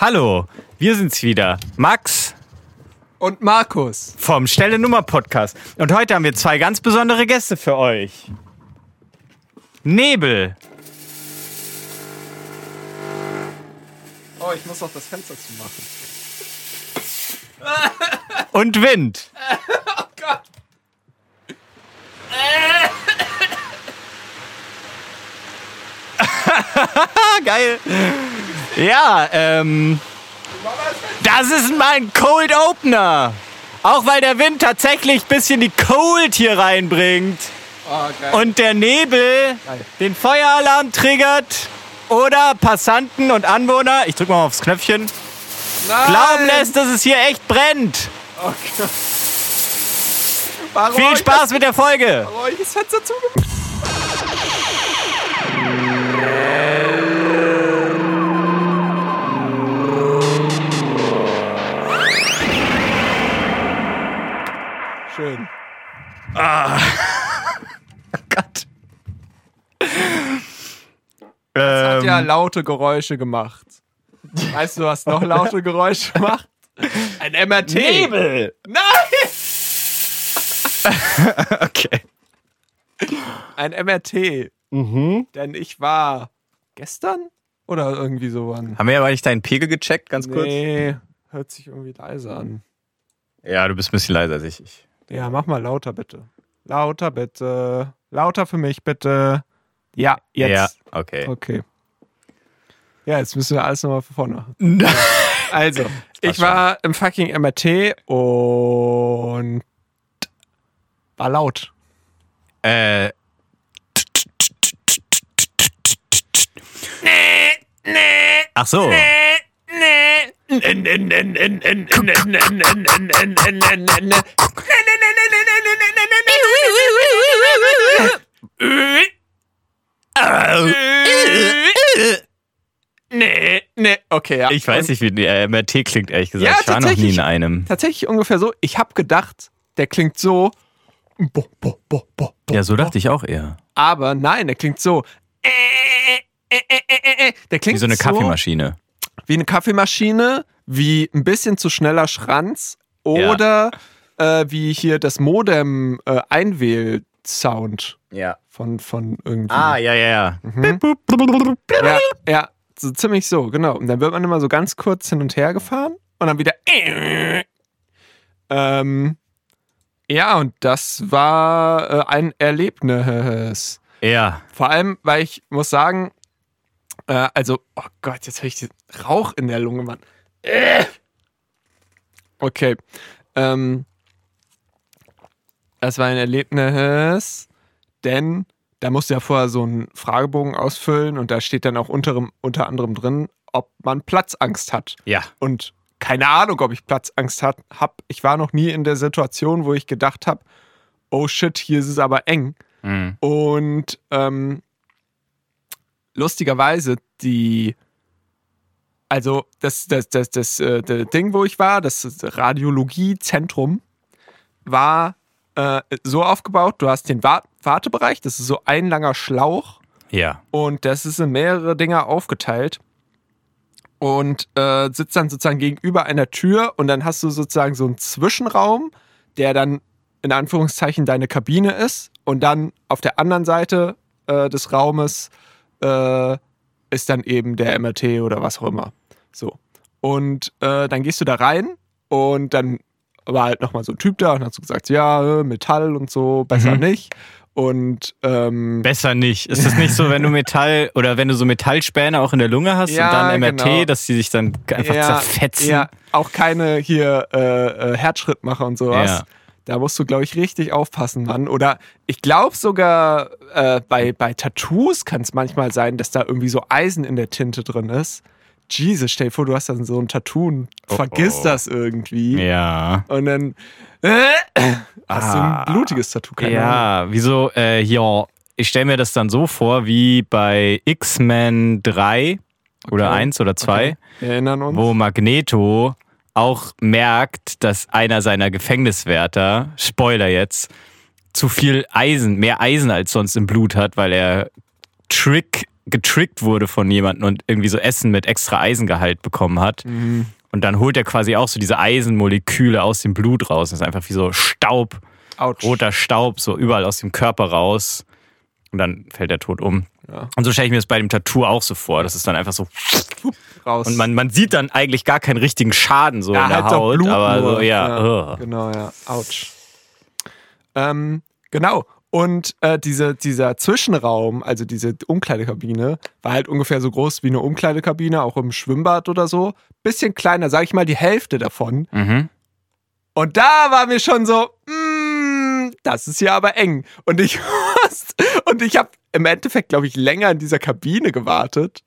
Hallo, wir sind's wieder. Max Und Markus. vom Stelle Nummer Podcast. Und heute haben wir zwei ganz besondere Gäste für euch. Nebel Oh, ich muss noch das Fenster zumachen. und Wind. Gott. Ah, geil. Ja, ähm, das ist mein Cold Opener. Auch weil der Wind tatsächlich ein bisschen die Cold hier reinbringt. Oh, und der Nebel Geil. den Feueralarm triggert oder Passanten und Anwohner, ich drück mal aufs Knöpfchen, Nein. glauben lässt, dass es hier echt brennt. Oh Gott. Viel Spaß mit der Folge. Warum ich das Fenster zugemacht? Schön. Gott. Hat Ähm, ja laute Geräusche gemacht. Weißt du, was noch laute Geräusche macht? Ein MRT. Nebel. Nein! Okay. Ein MRT. Mhm. Denn ich war gestern oder irgendwie so wann? Haben wir aber nicht deinen Pegel gecheckt, ganz kurz? Nee, hört sich irgendwie leise an. Ja, du bist ein bisschen leiser als ich. ich. Ja, mach mal lauter bitte. Lauter bitte. Lauter für mich bitte. Ja, jetzt. Ja, okay. Okay. Ja, jetzt müssen wir alles nochmal von vorne machen. Also, ich war im fucking MRT und war laut. Äh. Ach so. Nee, nee, okay, ja. Ich weiß nicht, wie der MRT klingt, ehrlich gesagt. Ja, ich war noch nie in einem. Tatsächlich ungefähr so. Ich habe gedacht, der klingt so. Bo, bo, bo, bo, Ja, so dachte ich auch eher. Aber nein, der klingt so. Der klingt Wie so eine Kaffeemaschine. wie eine Kaffeemaschine, wie ein bisschen zu schneller Schranz oder äh, wie hier das Modem äh, Einwähl-Sound Ja. von, von irgendwie. Ah, ja, ja, ja. Mhm. Ja, ja, so ziemlich so, genau. Und dann wird man immer so ganz kurz hin und her gefahren und dann wieder. Ähm, ja, und das war äh, ein Erlebnis. Ja. Vor allem, weil ich muss sagen, äh, also, oh Gott, jetzt habe ich den Rauch in der Lunge, Mann. Äh. Okay. Ähm, das war ein Erlebnis, denn da musst du ja vorher so einen Fragebogen ausfüllen und da steht dann auch unter, unter anderem drin, ob man Platzangst hat. Ja. Und keine Ahnung, ob ich Platzangst hat, hab. Ich war noch nie in der Situation, wo ich gedacht habe, oh shit, hier ist es aber eng. Mhm. Und ähm, lustigerweise, die, also das, das, das, das, äh, das Ding, wo ich war, das Radiologiezentrum, war äh, so aufgebaut, du hast den Wa Wartebereich, das ist so ein langer Schlauch Ja. und das ist in mehrere Dinger aufgeteilt und äh, sitzt dann sozusagen gegenüber einer Tür und dann hast du sozusagen so einen Zwischenraum, der dann in Anführungszeichen deine Kabine ist und dann auf der anderen Seite äh, des Raumes äh, ist dann eben der MRT oder was auch immer. So. Und äh, dann gehst du da rein und dann war halt nochmal so ein Typ da und hat so gesagt, ja, äh, Metall und so, besser Mhm. nicht. Und ähm, Besser nicht. Ist es nicht so, wenn du Metall oder wenn du so Metallspäne auch in der Lunge hast Ja, und dann MRT, genau. dass die sich dann einfach zerfetzen? Ja, auch keine hier äh, äh, Herzschrittmacher und sowas. Ja. Da musst du, glaube ich, richtig aufpassen, Mann. Oder ich glaube sogar äh, bei, bei Tattoos kann es manchmal sein, dass da irgendwie so Eisen in der Tinte drin ist. Jesus, stell dir vor, du hast dann so ein Tattoo und Oh, vergisst oh. das irgendwie. Ja. Und dann äh, hast du Ah. ein blutiges Tattoo. Keine Ahnung. Ja, wieso, äh, hier, ich stelle mir das dann so vor, wie bei X-Men 3 oder Okay. 1 oder 2, Okay. Wir erinnern uns. wo Magneto auch merkt, dass einer seiner Gefängniswärter, Spoiler jetzt, zu viel Eisen, mehr Eisen als sonst im Blut hat, weil er Trick getrickt wurde von jemandem und irgendwie so Essen mit extra Eisengehalt bekommen hat. Mhm. Und dann holt er quasi auch so diese Eisenmoleküle aus dem Blut raus. Das ist einfach wie so Staub, Autsch. roter Staub, so überall aus dem Körper raus. Und dann fällt er tot um. Ja. Und so stelle ich mir das bei dem Tattoo auch so vor. Das ist dann einfach so. raus. Und man, man sieht dann eigentlich gar keinen richtigen Schaden so ja, in der halt Haut. Aber so, ja. ugh. Genau, ja. Autsch. Ähm, genau. Und äh, diese, dieser Zwischenraum, also diese Umkleidekabine, war halt ungefähr so groß wie eine Umkleidekabine, auch im Schwimmbad oder so. Bisschen kleiner, sag ich mal, die Hälfte davon. Mhm. Und da war mir schon so, mm, das ist ja aber eng. Und ich und ich habe im Endeffekt, glaube ich, länger in dieser Kabine gewartet,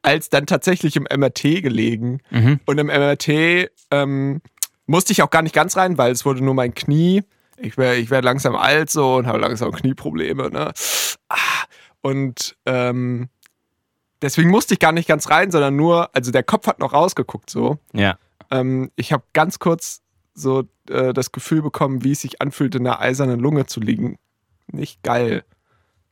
als dann tatsächlich im MRT gelegen. Mhm. Und im MRT ähm, musste ich auch gar nicht ganz rein, weil es wurde nur mein Knie. Ich werde ich werd langsam alt so und habe langsam Knieprobleme. Ne? Ah, und ähm, deswegen musste ich gar nicht ganz rein, sondern nur, also der Kopf hat noch rausgeguckt so. Ja. Ähm, ich habe ganz kurz so äh, das Gefühl bekommen, wie es sich anfühlt, in einer eisernen Lunge zu liegen. Nicht geil.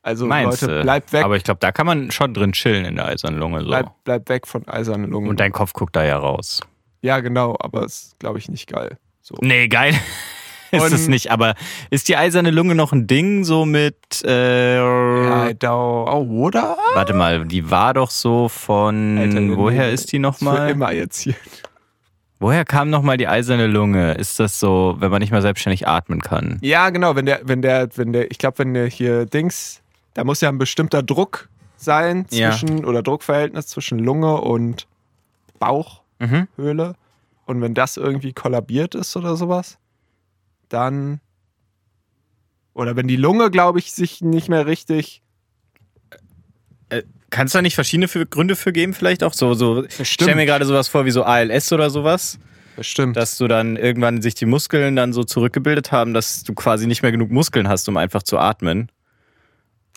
Also Meinst Leute, du? bleibt weg, Aber ich glaube, da kann man schon drin chillen in der eisernen Lunge. So. bleibt bleib weg von eisernen Lungen. Und dein Kopf guckt da ja raus. ja, genau, aber ist, glaube ich, nicht geil. So. Nee, geil. ist es nicht. Aber ist die eiserne Lunge noch ein Ding so mit. Äh, Ja, da, oh, oder? Warte mal, die war doch so von. Alter, woher ist die nochmal? immer jetzt hier. Woher kam nochmal die eiserne Lunge? Ist das so, wenn man nicht mal selbstständig atmen kann? Ja, genau, wenn der, wenn der, wenn der, ich glaube, wenn der hier Dings, da muss ja ein bestimmter Druck sein Ja. zwischen, oder Druckverhältnis zwischen Lunge und Bauchhöhle. Mhm. Und wenn das irgendwie kollabiert ist oder sowas, dann. Oder wenn die Lunge, glaube ich, sich nicht mehr richtig. Kannst du da nicht verschiedene für, Gründe für geben, vielleicht auch? So, so, ich Bestimmt. stell mir gerade sowas vor wie so ALS oder sowas, Bestimmt. dass du dann irgendwann sich die Muskeln dann so zurückgebildet haben, dass du quasi nicht mehr genug Muskeln hast, um einfach zu atmen.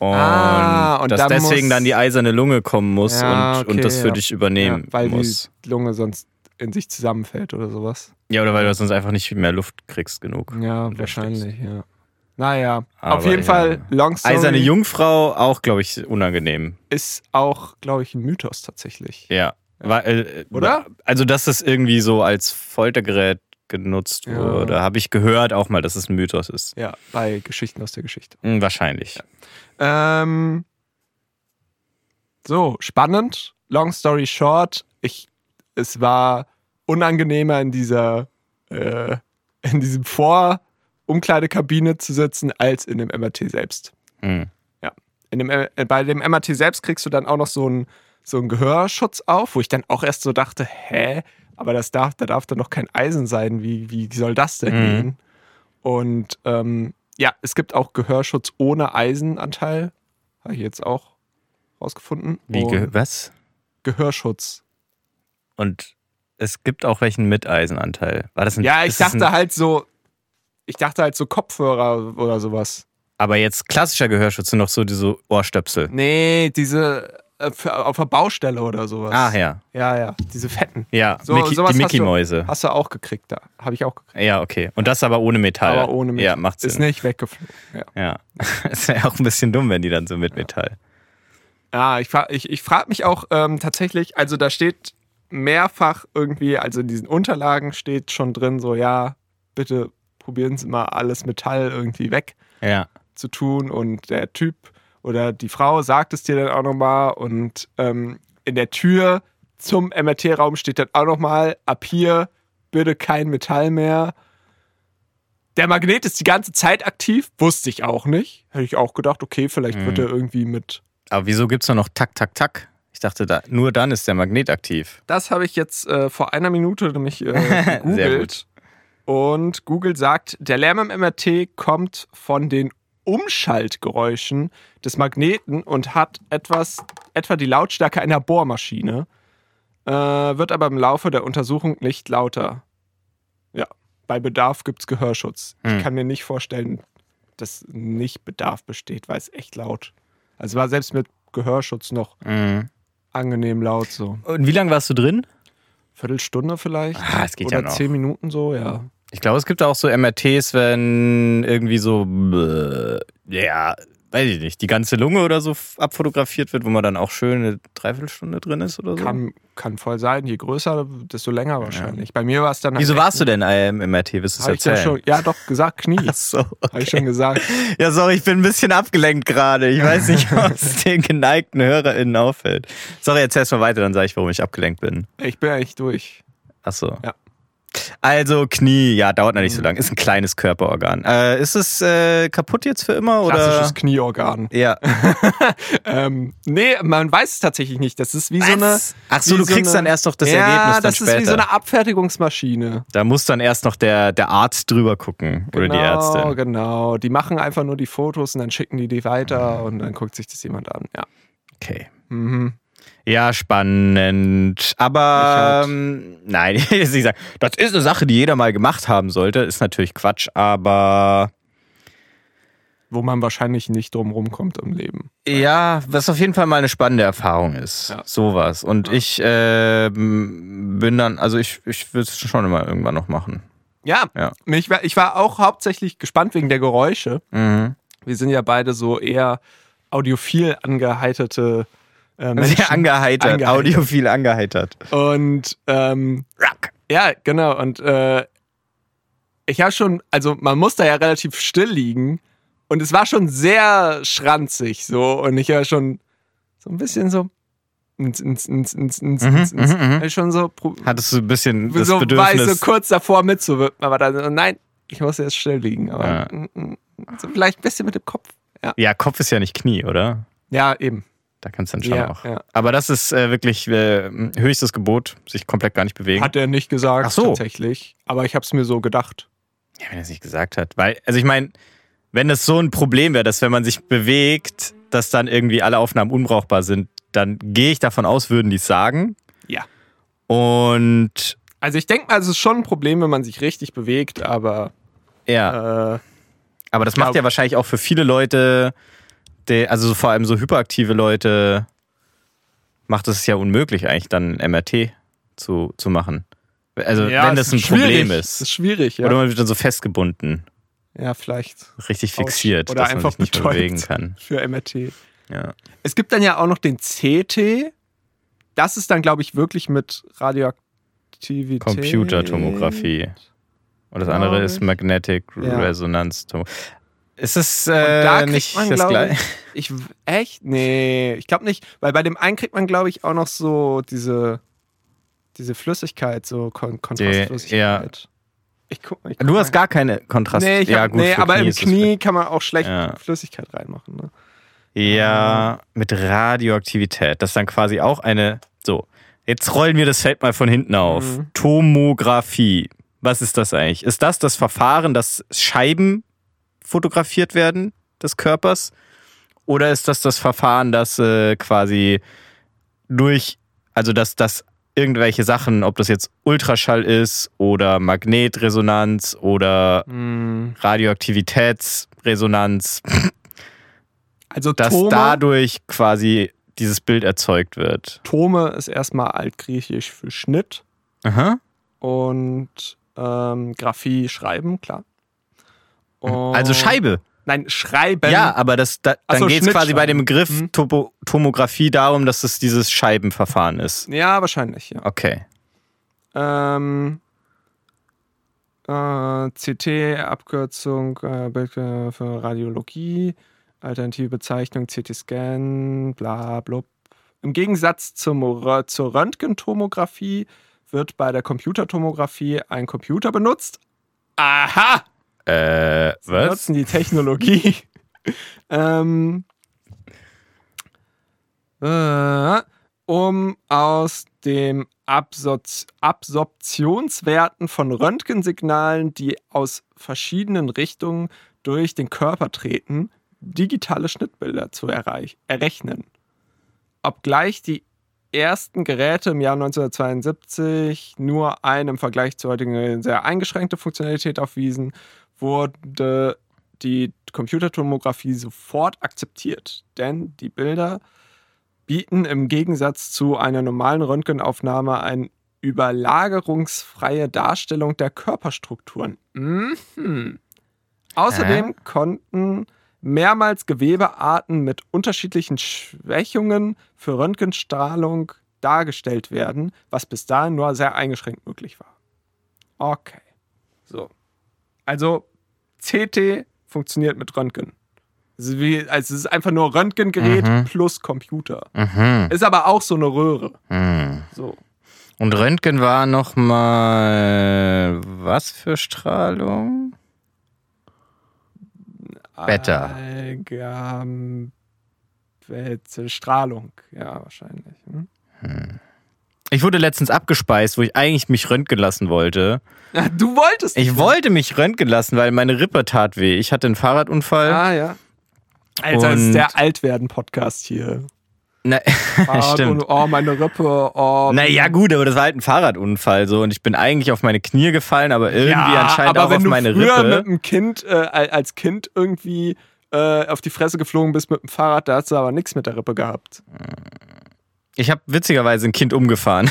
Und, Ah, und dass dann deswegen muss- dann die eiserne Lunge kommen muss Ja, und, okay, und das für ja. dich übernehmen ja, weil muss. die Lunge sonst in sich zusammenfällt oder sowas. Ja, oder weil du sonst einfach nicht mehr Luft kriegst genug. Ja, wahrscheinlich, ja. Naja, Aber auf jeden ja. Fall, Long Story Eiserne Jungfrau auch, glaube ich, unangenehm. ist auch, glaube ich, ein Mythos tatsächlich. Ja. Weil, äh, Oder? Also, dass das irgendwie so als Foltergerät genutzt Ja. wurde, habe ich gehört auch mal, dass es ein Mythos ist. Ja, bei Geschichten aus der Geschichte. Hm, wahrscheinlich. Ähm, so, spannend. Long story short, ich, es war unangenehmer in dieser, äh, in diesem Vor-Umkleidekabine zu sitzen, als in dem MRT selbst. Hm. In dem, äh, bei dem MRT selbst kriegst du dann auch noch so einen so einen Gehörschutz auf, wo ich dann auch erst so dachte, hä, aber das darf, da darf dann noch kein Eisen sein, wie, wie soll das denn Mhm. gehen? Und ähm, ja, es gibt auch Gehörschutz ohne Eisenanteil, habe ich jetzt auch rausgefunden. Wie Und was? Gehörschutz. Und es gibt auch welchen mit Eisenanteil. War das ein Ja, ich ist dachte halt so, ich dachte halt so Kopfhörer oder sowas. Aber jetzt klassischer Gehörschutz sind noch so diese Ohrstöpsel. Nee, diese äh, auf der Baustelle oder sowas. Ah, ja. Ja, ja, diese fetten. Ja, So, Mickey, die hast Mickey-Mäuse. Hast du auch gekriegt da. Habe ich auch gekriegt. Ja, okay. Und das aber ohne Metall. Aber ohne Metall. Ja, macht Ist Sinn. nicht weggeflogen. Ja, Ja. Es wäre auch ein bisschen dumm, wenn die dann so mit Metall. ja ich, ich, ich frage mich auch ähm, tatsächlich, also da steht mehrfach irgendwie, also in diesen Unterlagen steht schon drin, so ja, bitte probieren Sie mal alles Metall irgendwie weg Ja. zu tun. Und der Typ oder die Frau sagt es dir dann auch nochmal. Und ähm, in der Tür zum MRT-Raum steht dann auch nochmal, ab hier bitte kein Metall mehr. Der Magnet ist die ganze Zeit aktiv, wusste ich auch nicht. Hätte ich auch gedacht, okay, vielleicht wird Mhm. er irgendwie mit. Aber wieso gibt es noch Tak, Tak, Tak? Ich dachte, da, nur dann ist der Magnet aktiv. Das habe ich jetzt äh, vor einer Minute nämlich äh, gegoogelt. Und Google sagt, der Lärm im MRT kommt von den Umschaltgeräuschen des Magneten und hat etwas, etwa die Lautstärke einer Bohrmaschine, äh, wird aber im Laufe der Untersuchung nicht lauter. Ja, bei Bedarf gibt es Gehörschutz. Hm. Ich kann mir nicht vorstellen, dass nicht Bedarf besteht, weil es echt laut. Also war selbst mit Gehörschutz noch Mhm. Angenehm laut so. Und wie lange warst du drin? Viertelstunde vielleicht. Ah, es geht Oder ja noch. zehn Minuten so, ja. Ich glaube, es gibt auch so MRTs, wenn irgendwie so, ja, weiß ich nicht, die ganze Lunge oder so abfotografiert wird, wo man dann auch schön eine Dreiviertelstunde drin ist oder so? Kann, kann voll sein. Je größer, desto länger wahrscheinlich. Bei mir war es dann Wieso warst du denn im MRT? Willst du es Hab ich ja, erzählen? schon, ja, doch, gesagt, Knie. Ach so. Habe ich schon gesagt. Ja, sorry, ich bin ein bisschen abgelenkt gerade. Ich weiß nicht, was den geneigten HörerInnen auffällt. Sorry, erzähl's mal weiter, dann sage ich, warum ich abgelenkt bin. Ich bin eigentlich durch. Ach so. Ja. Also Knie, ja, dauert noch nicht so lange. Ist ein kleines Körperorgan. Äh, ist es äh, kaputt jetzt für immer oder? Klassisches Knieorgan. Ja. Ähm, nee, man weiß es tatsächlich nicht. Das ist wie so eine. Was? Ach so, du kriegst eine- dann erst noch das ja, Ergebnis dann das später. ist wie so eine Abfertigungsmaschine. da muss dann erst noch der, der Arzt drüber gucken oder die Ärztin. Genau, die machen einfach nur die Fotos und dann schicken die die weiter und dann guckt sich das jemand an. Ja. Okay. Mhm. Ja, spannend. Aber ähm, nein, ich will das ist eine Sache, die jeder mal gemacht haben sollte. Ist natürlich Quatsch, aber Wo man wahrscheinlich nicht drum rumkommt im Leben. ja, was auf jeden Fall mal eine spannende Erfahrung ist. Ja. Sowas. Und Ja. ich ähm, bin dann, also ich, ich würde es schon immer irgendwann noch machen. Ja, Ja. Ich, war, ich war auch hauptsächlich gespannt wegen der Geräusche. Mhm. Wir sind ja beide so eher audiophil angeheiterte äh, Menschen. Sehr angeheitert, Angeheitert. audiophil angeheitert. Und ähm, Rock. ja, genau. Und äh, ich habe schon, also man muss da ja relativ still liegen. Und es war schon sehr schranzig so. Und ich war schon so ein bisschen so. Ins, ins, ins, ins, ins, Mhm, ins, ins, mhm, mhm. schon so, Hattest du ein bisschen das so war ich Bedürfnis. so kurz davor mitzuwirken. Aber dann, nein, ich muss jetzt still liegen. Aber Ja. mm, mm, so vielleicht ein bisschen mit dem Kopf. Ja, ja, Kopf ist ja nicht Knie, oder? ja eben. Da kannst du dann schon Ja, auch. ja. Aber das ist äh, wirklich äh, höchstes Gebot, sich komplett gar nicht bewegen. Hat er nicht gesagt, Ach so. tatsächlich. Aber ich habe es mir so gedacht. Ja, wenn er es nicht gesagt hat. Weil, also ich meine, wenn es so ein Problem wäre, dass wenn man sich bewegt, dass dann irgendwie alle Aufnahmen unbrauchbar sind, dann gehe ich davon aus, würden die es sagen. Ja. Und Also ich denke mal, es ist schon ein Problem, wenn man sich richtig bewegt, aber ja, äh, aber das macht ja wahrscheinlich auch für viele Leute, die, also vor allem so hyperaktive Leute, macht es ja unmöglich eigentlich dann MRT zu, zu machen. Also ja, wenn das ein. Problem ist. ist schwierig, ja. Oder man wird dann so festgebunden, ja, vielleicht richtig fixiert, oder dass man einfach sich nicht bewegen kann. für MRT. Ja. Es gibt dann ja auch noch den CT. Das ist dann, glaube ich, wirklich mit Radioaktivität. Computertomographie. Und das andere ist. Magnetic Ja. Resonance Tomographie. Ist es äh, nicht man, das gleiche? ich, echt? Nee, ich glaube nicht. Weil bei dem einen kriegt man, glaube ich, auch noch so diese, diese Flüssigkeit, so Kon Kontrastflüssigkeit. Ich guck, ich guck Du mal. hast gar keine Kontrast. Nee, ich ja, hab, gut, nee aber im ist es Knie kann man auch schlecht Ja. Flüssigkeit reinmachen. Ne? Ja, mit Radioaktivität. Das ist dann quasi auch eine. So, jetzt rollen wir das Feld mal von hinten auf. Mhm. Tomographie. Was ist das eigentlich? Ist das das Verfahren, dass Scheiben fotografiert werden des Körpers? Oder ist das das Verfahren, dass äh, quasi durch, also dass das irgendwelche Sachen, ob das jetzt Ultraschall ist oder Magnetresonanz oder Mhm. Radioaktivitätsresonanz, Also dass Tome, dadurch quasi dieses Bild erzeugt wird. Tome ist erstmal altgriechisch für Schnitt Aha. und ähm, Graphie schreiben, klar. Also Scheibe. Nein, schreiben. Ja, aber das, da, dann so, geht es quasi bei dem Begriff Mhm. Topo, Tomographie darum, dass es dieses Scheibenverfahren ist. Ja, wahrscheinlich, ja. Okay. Ähm, äh, CT, Abkürzung äh, für Radiologie, alternative Bezeichnung CT-Scan, bla blub. Im Gegensatz zum, zur Röntgentomographie wird bei der Computertomographie ein Computer benutzt. Aha! Äh, Sie was? nutzen die Technologie. ähm, äh, um aus dem Absorptionswerten von Röntgensignalen, die aus verschiedenen Richtungen durch den Körper treten, digitale Schnittbilder zu errechnen. Obgleich die ersten Geräte im Jahr 1972 nur eine im Vergleich zur heutigen sehr eingeschränkte Funktionalität aufwiesen, wurde die Computertomographie sofort akzeptiert, denn die Bilder bieten im Gegensatz zu einer normalen Röntgenaufnahme eine überlagerungsfreie Darstellung der Körperstrukturen. Mhm. Außerdem konnten mehrmals Gewebearten mit unterschiedlichen Schwächungen für Röntgenstrahlung dargestellt werden, was bis dahin nur sehr eingeschränkt möglich war. Okay. So. Also CT funktioniert mit Röntgen. Es ist, wie, also es ist einfach nur Röntgengerät Mhm. plus Computer. Mhm. Ist aber auch so eine Röhre. Mhm. So. Und Röntgen war nochmal was für Strahlung? Beta. Strahlung, ja, wahrscheinlich. Hm? Ich wurde letztens abgespeist, wo ich eigentlich mich röntgen lassen wollte. Du wolltest. Ich wollte mich röntgen lassen, weil meine Rippe tat weh. Ich hatte einen Fahrradunfall. Ah, ja. Alter, das ist der Altwerden-Podcast hier. Na, stimmt. Oh, meine Rippe. Oh. Naja, gut, aber das war halt ein Fahrradunfall so und ich bin eigentlich auf meine Knie gefallen, aber irgendwie anscheinend aber auch wenn auf du meine früher Rippe. mit einem Kind, äh, als Kind irgendwie äh, auf die Fresse geflogen bist mit dem Fahrrad, da hast du aber nichts mit der Rippe gehabt. Ich habe witzigerweise ein Kind umgefahren.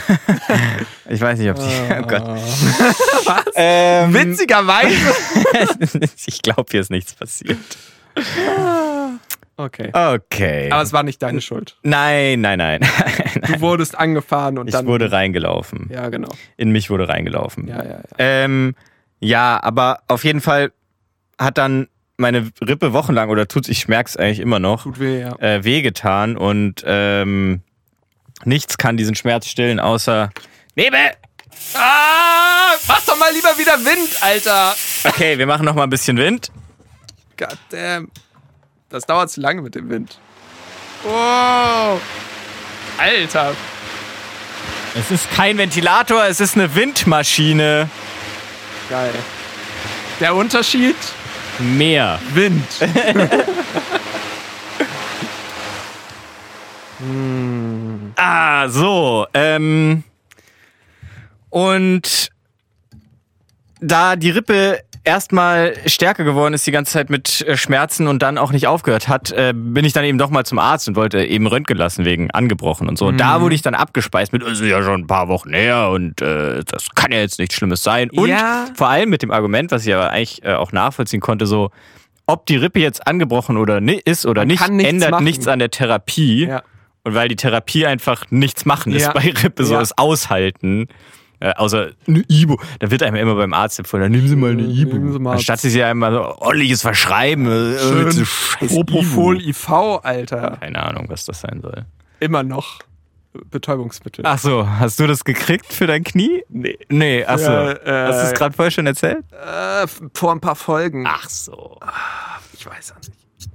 ich weiß nicht, ob die. Oh Gott. Was? Ähm, Witzigerweise. ich glaube, hier ist nichts passiert. Okay. Okay. Aber es war nicht deine Schuld. nein, nein, nein. Du wurdest angefahren und Ich dann. wurde reingelaufen. Ja, genau. In mich wurde reingelaufen. Ja, ja, ja. Ähm, ja, aber auf jeden Fall hat dann meine Rippe wochenlang, oder tut ich merke es eigentlich immer noch, Tut weh, ja. äh, wehgetan und ähm, nichts kann diesen Schmerz stillen, außer Nebel. Ah, mach doch mal lieber wieder Wind, Alter. Okay, wir machen noch mal ein bisschen Wind. God damn. Das dauert zu lange mit dem Wind. Wow. Alter. Es ist kein Ventilator, es ist eine Windmaschine. Geil. Der Unterschied? Mehr. Wind. Ah, so. Ähm, und da die Rippe erstmal stärker geworden ist die ganze Zeit mit äh, Schmerzen und dann auch nicht aufgehört hat, äh, bin ich dann eben doch mal zum Arzt und wollte eben röntgen lassen wegen angebrochen und so. Und da wurde ich dann abgespeist mit, es ist ja schon ein paar Wochen her und äh, das kann ja jetzt nichts Schlimmes sein. Und Ja. vor allem mit dem Argument, was ich aber eigentlich äh, auch nachvollziehen konnte, so, ob die Rippe jetzt angebrochen oder ist oder Man nicht, nichts ändert machen. nichts an der Therapie. Ja. Und weil die Therapie einfach nichts machen ist Ja. bei Rippe, so Ja. das Aushalten. Äh, außer eine Ibo. Da wird einem immer beim Arzt empfohlen, dann nehmen Sie mal eine Ibo. Nehmen Sie mal- Anstatt sie sich einmal so ordentliches verschreiben. äh, Schön so scheiß Propofol. IV, Alter. Keine Ahnung, was das sein soll. Immer noch Betäubungsmittel. Ach so, hast du das gekriegt für dein Knie? nee. Nee, ach so. Ja, äh, hast du es gerade vorher schon erzählt? Äh, vor ein paar Folgen. Ach so. ich weiß auch nicht.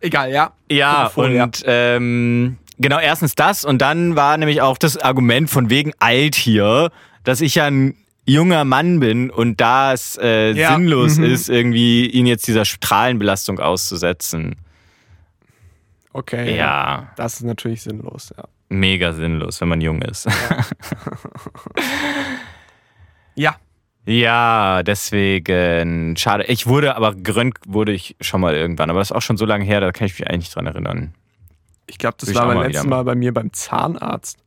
Egal, ja. Ja, Propofol, ja. und ähm, genau, erstens das und dann war nämlich auch das Argument von wegen alt hier, dass ich ja ein junger Mann bin und da es äh, Ja, sinnlos mhm. ist, irgendwie ihn jetzt dieser Strahlenbelastung auszusetzen. Okay. Ja, Das ist natürlich sinnlos, ja. mega sinnlos, wenn man jung ist. Ja. Ja, deswegen schade. Ich wurde aber geröntgt wurde ich schon mal irgendwann, aber das ist auch schon so lange her, da kann ich mich eigentlich nicht dran erinnern. Ich glaube, das Will war beim mal letzten wieder Mal bei mir beim Zahnarzt.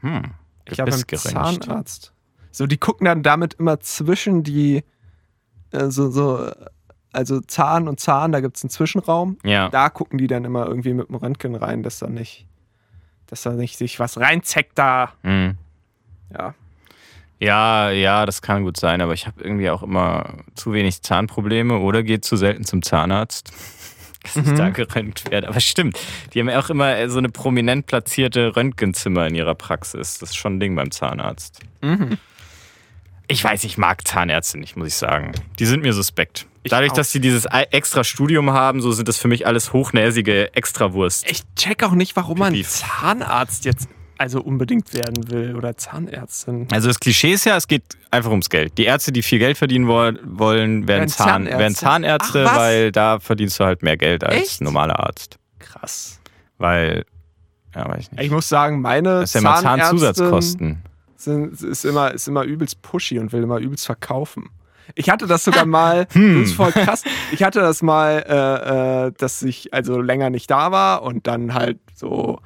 Hm. Ich habe beim geröntgt. Zahnarzt. So, die gucken dann damit immer zwischen die, äh, so, so, also Zahn und Zahn, da gibt es einen Zwischenraum. Ja. Da gucken die dann immer irgendwie mit dem Röntgen rein, dass da nicht, dass da nicht sich was reinzeckt da. Hm. Ja. Ja, ja, das kann gut sein, aber ich habe irgendwie auch immer zu wenig Zahnprobleme oder gehe zu selten zum Zahnarzt, dass ich Mhm. da geröntgt werde. Aber stimmt, die haben ja auch immer äh, so eine prominent platzierte Röntgenzimmer in ihrer Praxis. Das ist schon ein Ding beim Zahnarzt. Mhm. Ich weiß, ich mag Zahnärzte nicht, muss ich sagen. Die sind mir suspekt. Ich Dadurch, dass sie dieses extra Studium haben, so sind das für mich alles hochnäsige Extrawurst. Ich check auch nicht, warum man. Zahnarzt jetzt also unbedingt werden will oder Zahnärztin. Also das Klischee ist ja, es geht einfach ums Geld. Die Ärzte, die viel Geld verdienen woll- wollen, werden, Zahn, Zahnärzte. werden Zahnärzte, Ach, weil da verdienst du halt mehr Geld als Echt? normaler Arzt. Krass. Weil, ja, weiß ich nicht. Ich muss sagen, meine das ist ja immer Zahnärztin Zahnzusatzkosten. sind, ist, immer, ist immer übelst pushy und will immer übelst verkaufen. Ich hatte das sogar mal, Hm. das ist voll krass. Ich hatte das mal, äh, äh, dass ich also länger nicht da war und dann halt so,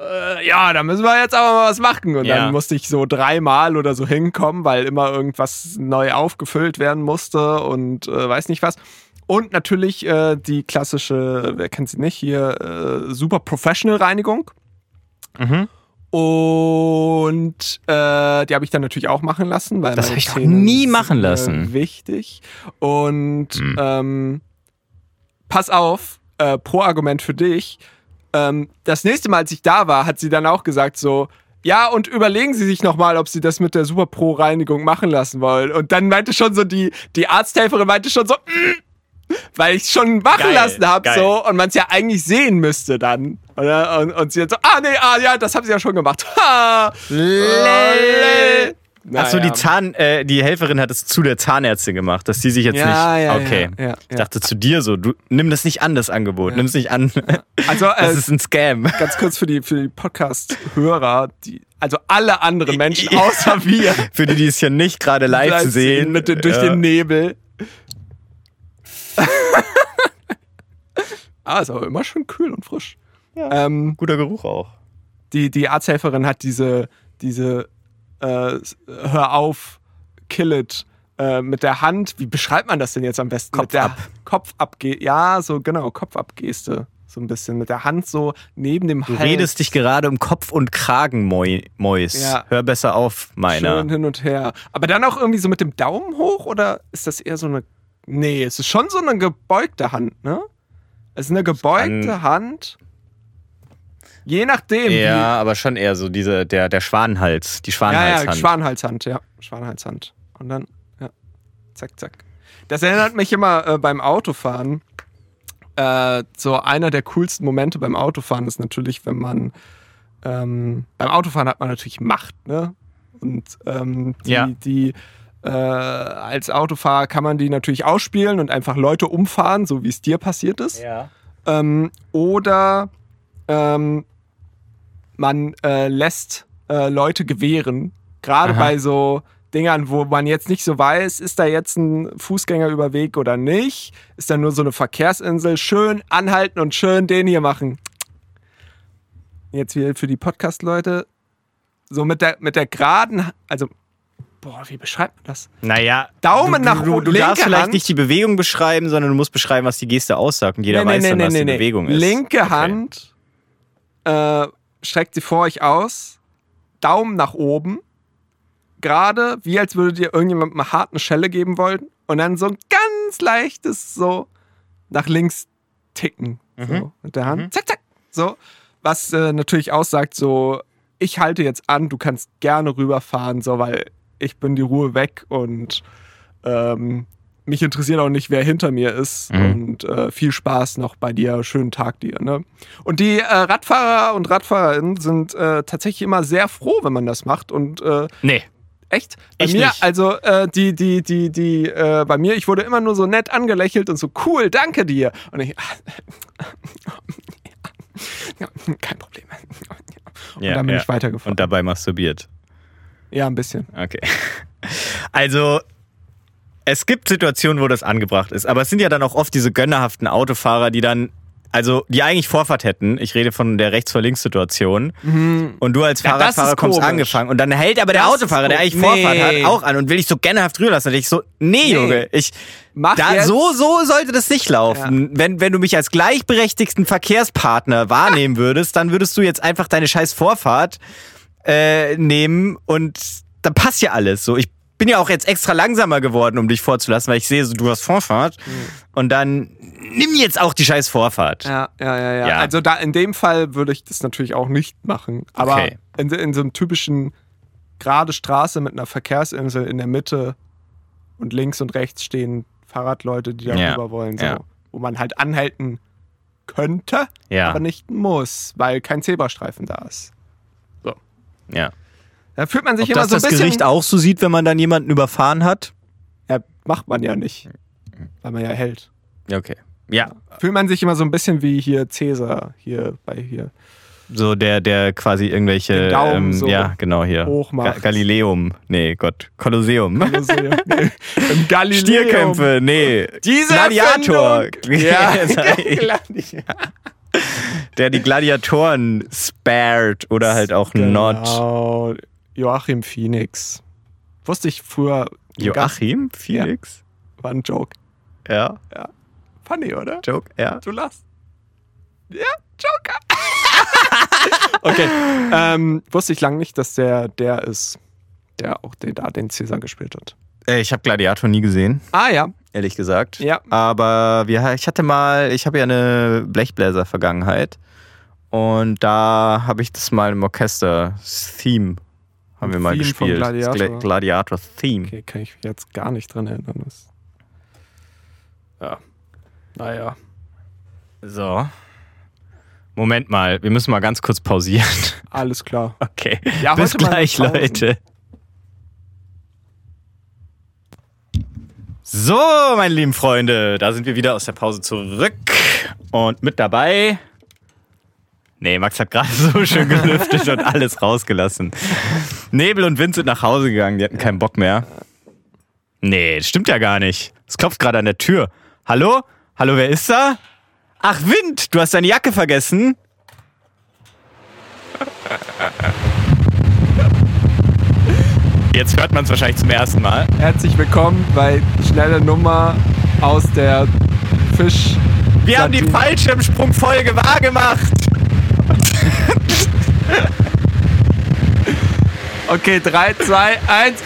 äh, ja, da müssen wir jetzt aber mal was machen. Und Ja. dann musste ich so dreimal oder so hinkommen, weil immer irgendwas neu aufgefüllt werden musste und äh, weiß nicht was. Und natürlich äh, die klassische, wer kennt sie nicht, hier äh, Super Professional Reinigung. Mhm. Und äh, die habe ich dann natürlich auch machen lassen, weil Das meine hab ich Zähne nie machen äh, lassen. wichtig. Und Hm. ähm, pass auf, äh, pro Argument für dich. Ähm, das nächste Mal, als ich da war, hat sie dann auch gesagt so, ja, und überlegen Sie sich nochmal, ob Sie das mit der Super Pro Reinigung machen lassen wollen. Und dann meinte schon so die, die Arzthelferin meinte schon so, mm, weil ich schon machen Geil, lassen habe so und man es ja eigentlich sehen müsste dann. Oder? Und, und sie hat so, ah nee, ah ja, das haben Sie ja schon gemacht. Ha! Lel. Achso, die Zahn, äh, die Helferin hat es zu der Zahnärztin gemacht, dass die sich jetzt Ja, nicht. ja, okay. ja, ja, Ich dachte zu dir so, du nimm das nicht an, das Angebot. Nimm es nicht an. Also, äh, Das ist ein Scam. ganz kurz für die, für die Podcast-Hörer, die, also alle anderen Menschen außer wir. Für die, die es hier nicht gerade live sehen. Mit, durch ja. den Nebel. ah, ist aber immer schön kühl und frisch. Ähm, Guter Geruch auch. die, die Arzthelferin hat diese, diese äh, Hör auf, kill it äh, mit der Hand. Wie beschreibt man das denn jetzt am besten? Kopf mit der ab. Kopf abge Ja, so genau, Kopfabgeste. So ein bisschen mit der Hand so neben dem Du Hals. redest dich gerade um Kopf und Kragen, Mois. Ja. Hör besser auf, meiner. Schön hin und her. Aber dann auch irgendwie so mit dem Daumen hoch oder ist das eher so eine. Nee, es ist schon so eine gebeugte Hand, ne? Es ist eine gebeugte Hand. Je nachdem. Ja, aber schon eher so diese, der, der Schwanenhals, die wie, ja, ja, Schwanenhalshand. Schwanenhalshand, ja. Schwanenhalshand. Und dann, ja. Zack, zack. Das erinnert mich immer äh, beim Autofahren. Äh, so einer der coolsten Momente beim Autofahren ist natürlich, wenn man. Ähm, beim Autofahren hat man natürlich Macht, ne? Und ähm, die, Ja. die äh, als Autofahrer kann man die natürlich ausspielen und einfach Leute umfahren, so wie es dir passiert ist. ja. Ähm, oder ähm, man äh, lässt äh, Leute gewähren. Gerade bei so Dingern, wo man jetzt nicht so weiß, ist da jetzt ein Fußgängerüberweg oder nicht? Ist da nur so eine Verkehrsinsel? Schön anhalten und schön den hier machen. Jetzt wieder für die Podcast-Leute. So mit der, mit der geraden, also, boah, wie beschreibt man das? Naja, Daumen du, nach du, oben, du darfst linke vielleicht Hand. nicht die Bewegung beschreiben, sondern du musst beschreiben, was die Geste aussagt und jeder weiß dann, was die Bewegung ist. Linke Okay. Hand äh, streckt sie vor euch aus, Daumen nach oben, gerade wie als würdet ihr irgendjemandem eine harte Schelle geben wollen und dann so ein ganz leichtes so nach links ticken so Mhm. mit der Hand, zack, zack, so, was äh, natürlich aussagt so, ich halte jetzt an, du kannst gerne rüberfahren, so, weil ich bin die Ruhe weg und ähm, mich interessiert auch nicht, wer hinter mir ist. Mhm. Und äh, viel Spaß noch bei dir. Schönen Tag dir. Ne? Und die äh, Radfahrer und Radfahrerinnen sind äh, tatsächlich immer sehr froh, wenn man das macht. Und äh, Nee. echt, bei Ich mir, nicht. also äh, die, die, die, die, äh, bei mir, ich wurde immer nur so nett angelächelt und so cool, danke dir. Und ich, ja, kein Problem. Und Ja, dann bin ja. ich weitergefahren. Und dabei masturbiert. ja, ein bisschen. Okay. Also, es gibt Situationen, wo das angebracht ist, aber es sind ja dann auch oft diese gönnerhaften Autofahrer, die dann, also, die eigentlich Vorfahrt hätten. Ich rede von der Rechts- vor Links-Situation. Und du als Ja, Fahrradfahrer kommst komisch. angefangen und dann hält aber der Das Autofahrer, der eigentlich Vorfahrt Nee. hat, auch an und will dich so gönnerhaft rüber lassen. Und ich so, nee, Nee. Junge, ich, Mach da, jetzt- so, so sollte das nicht laufen. Wenn, wenn du mich als gleichberechtigten Verkehrspartner wahrnehmen würdest, dann würdest du jetzt einfach deine scheiß Vorfahrt äh, nehmen und dann passt ja alles. So, ich bin ja auch jetzt extra langsamer geworden, um dich vorzulassen, weil ich sehe, so, du hast Vorfahrt. Und dann nimm jetzt auch die scheiß Vorfahrt. Ja, ja, ja, ja. Ja. Also da in dem Fall würde ich das natürlich auch nicht machen. Aber Okay. in, in so einem typischen gerade Straße mit einer Verkehrsinsel in der Mitte und links und rechts stehen Fahrradleute, die da Ja, rüber wollen, so, ja. wo man halt anhalten könnte, Ja, aber nicht muss, weil kein Zebrastreifen da ist. ja. Da fühlt man sich Ob immer das so ein das bisschen. Gericht auch so sieht, wenn man dann jemanden überfahren hat? Ja, macht man ja nicht, weil man ja hält. Ja, Okay. Ja, Fühlt man sich immer so ein bisschen wie hier Cäsar hier bei hier. so der, der quasi irgendwelche, Den Daumen ähm, so ja, genau hier. Ga Galileum, nee, Gott, Kolosseum. Ja, nee, Im Galileum. Stierkämpfe, nee. Diese Gladiator. Ja, der die Gladiatoren spared oder halt auch not. Joachim Phoenix. Wusste ich früher. Joachim Felix? War ein Joke. Ja. funny, oder? Joke, ja. Du lachst. Ja, Joker. okay. Ähm, wusste ich lange nicht, dass der der ist, der auch den, da den Cäsar gespielt hat. Äh, Ich habe Gladiator nie gesehen, Ah ja. ehrlich gesagt. Ja. Aber wir, ich hatte mal, ich habe ja eine Blechbläser-Vergangenheit. Und da habe ich das mal im Orchester, das Theme, haben wir mal Theme von gespielt. Gladiator. Das Gla- Gladiator-Theme. Okay, kann ich mich jetzt gar nicht dran erinnern. Das ja. Naja. So. Moment mal, wir müssen mal ganz kurz pausieren. Alles klar. Okay. Ja, Bis gleich. Leute. So, meine lieben Freunde, da sind wir wieder aus der Pause zurück. Und mit dabei. Nee, Max hat gerade so schön gelüftet und alles rausgelassen. Nebel und Wind sind nach Hause gegangen, die hatten keinen Bock mehr. Nee, das stimmt ja gar nicht. Es klopft gerade an der Tür. Hallo? Hallo, wer ist da? Ach, Wind, du hast deine Jacke vergessen. Jetzt hört man es wahrscheinlich zum ersten Mal. Herzlich willkommen bei Schnelle Nummer aus der Fisch. Wir haben die Fallschirmsprungfolge wahrgemacht. Okay, 3, 2, 1.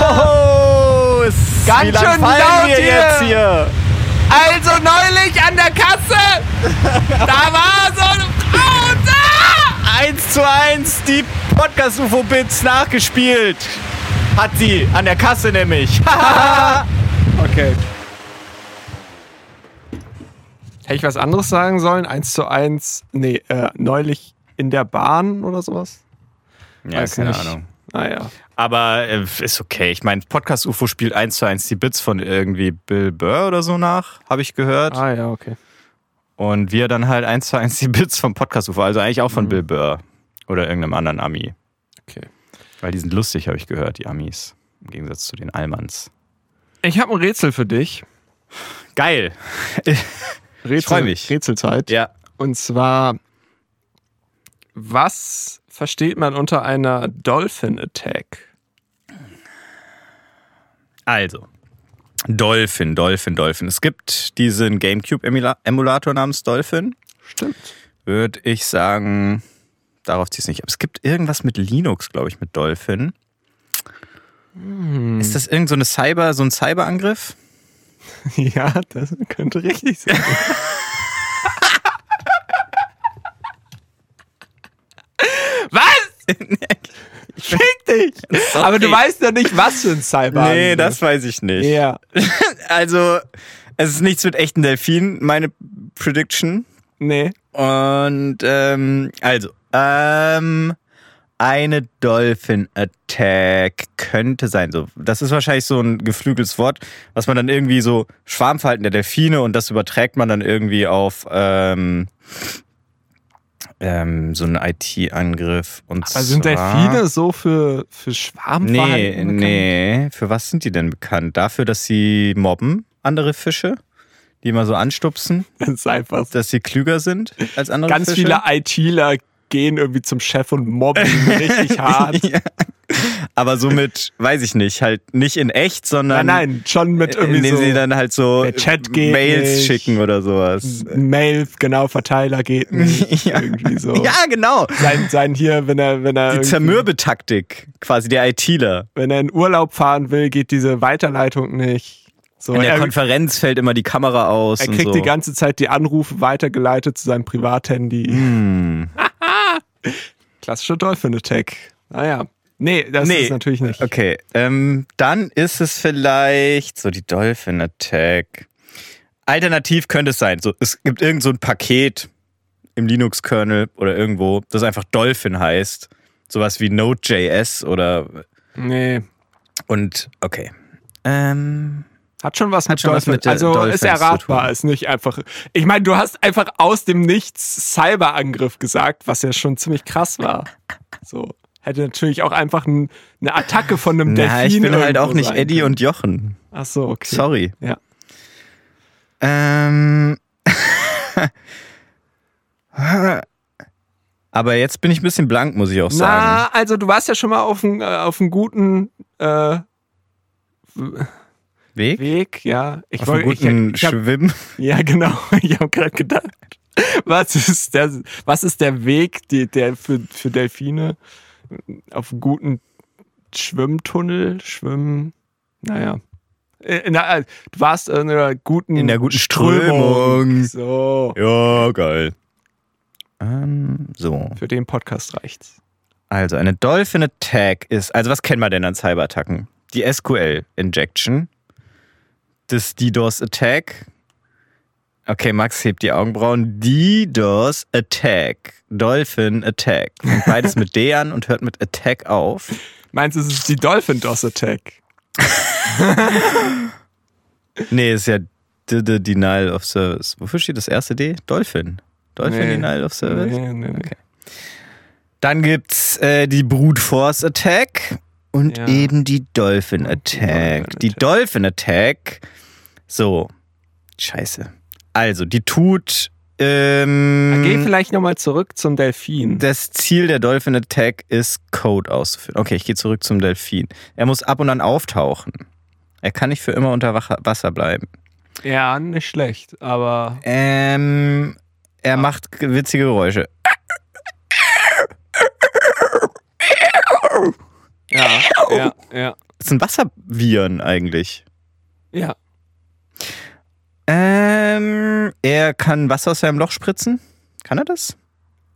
Oh, es- Ganz wie schön laut wir hier. jetzt hier? Also neulich an der Kasse, da war so eine Frau da. 1 zu 1 die Podcast-UFO-Bits nachgespielt. Hat sie an der Kasse nämlich. Okay. Hätte ich was anderes sagen sollen? 1 zu 1, nee, äh, neulich in der Bahn oder sowas? ja, Weiß keine nicht. Ahnung. Naja. Aber äh, ist okay. Ich meine, Podcast UFO spielt 1 zu 1 die Bits von irgendwie Bill Burr oder so nach, habe ich gehört. Ah ja, okay. Und wir dann halt 1 zu 1 die Bits vom Podcast UFO, also eigentlich auch von Mhm. Bill Burr oder irgendeinem anderen Ami. okay. Weil die sind lustig, habe ich gehört, die Amis. Im Gegensatz zu den Allmanns. Ich habe ein Rätsel für dich. Geil. Rätsel, mich. Rätselzeit. Ja. Und zwar, was versteht man unter einer Dolphin Attack? Also. Dolphin, Dolphin, Dolphin. Es gibt diesen GameCube-Emulator namens Dolphin. Stimmt. Würde ich sagen, darauf zieht es nicht ab. Es gibt irgendwas mit Linux, glaube ich, mit Dolphin. Ist das irgend so eine Cyber, so ein Cyberangriff? Ja, das könnte richtig sein. was? Fick dich! Aber du weißt ja nicht, was für ein Cyber. Nee, das weiß ich nicht. Ja. Also, es ist nichts mit echten Delfinen, meine Prediction. Nee. Und ähm, also, ähm, eine Dolphin Attack könnte sein. So, das ist wahrscheinlich so ein geflügeltes Wort, was man dann irgendwie so Schwarmverhalten der Delfine und das überträgt man dann irgendwie auf ähm, ähm, so einen IT-Angriff. Und Aber sind Delfine so für, für Nee, Schwarmverhalten bekannt? nee. Für was sind die denn bekannt? Dafür, dass sie mobben andere Fische, die immer so anstupsen, Das ist einfach so. dass sie klüger sind als andere Ganz Fische. viele ITler gehen irgendwie zum Chef und mobben richtig hart. ja. Aber somit, weiß ich nicht, halt nicht in echt, sondern Nein, nein, schon mit irgendwie indem so sie dann halt so der Chat geht Mails nicht. schicken oder sowas. Mail, genau, Verteiler geht nicht. Ja. Irgendwie so. Ja, genau. Sein, sein hier, wenn er, wenn er, Die Zermürbetaktik, quasi der ITler. wenn er in Urlaub fahren will, geht diese Weiterleitung nicht. So, In der er, Konferenz fällt immer die Kamera aus. er kriegt so. die ganze Zeit die Anrufe weitergeleitet zu seinem Privathandy. Hm. Klassische Dolphin Attack. Naja. Nee, das Nee. ist natürlich nicht. Okay, ähm, dann ist es vielleicht so die Dolphin Attack. Alternativ könnte es sein, so, es gibt irgend so ein Paket im Linux-Kernel oder irgendwo, das einfach Dolphin heißt. Sowas wie Node.js oder Nee. und okay. Ähm, Hat schon was mit schon was Dolphin. mit der also Dolphins ist erratbar, ist nicht einfach. Ich meine, du hast einfach aus dem Nichts Cyberangriff gesagt, was ja schon ziemlich krass war. So. Hätte natürlich auch einfach ein, eine Attacke von einem Delfin na, ich bin halt auch nicht Eddie und Jochen. Ach so, okay. Sorry. Ja. Ähm. Aber jetzt bin ich ein bisschen blank, muss ich auch sagen. Na, also du warst ja schon mal auf einen, äh, auf einen guten, äh, Weg? Weg, ja. Ich Auf wollte, ich, guten ich hab, Schwimmen? ja genau. Ich habe gerade gedacht, was ist der, was ist der Weg, die, der für, für Delfine auf einen guten Schwimmtunnel, Schwimmen, naja. In der, du warst in einer guten, In der guten Strömung. So, Ja, geil. Ähm, so. für den Podcast reicht's. Also eine Dolphin Attack ist, also was kennen wir denn an Cyberattacken? Die SQL Injection, das DDoS Attack. Okay, Max hebt die Augenbrauen. DDoS Attack, Dolphin Attack. Fängt beides mit D an und hört mit Attack auf. Meinst du, es ist die Dolphin DOS Attack? Nee, ist ja D -D Denial of Service. Wofür steht das erste D? Dolphin. Dolphin Nee. Denial of Service. Nee, nee, nee. Okay. Dann gibt's äh, die Brute Force Attack und Ja. eben die Dolphin Attack. Die. Dolphin Attack. So. Scheiße. Also, die tut. Ähm, Geh vielleicht nochmal zurück zum Delfin. das Ziel der Dolphin Attack ist, Code auszuführen. Okay, ich gehe zurück zum Delfin. Er muss ab und an auftauchen. Er kann nicht für immer unter Wasser bleiben. Ja, nicht schlecht, aber Ähm, er macht witzige Geräusche. ja, ja, ja, Das sind Wasserviren eigentlich. ja. Ähm, er kann Wasser aus seinem Loch spritzen. Kann er das?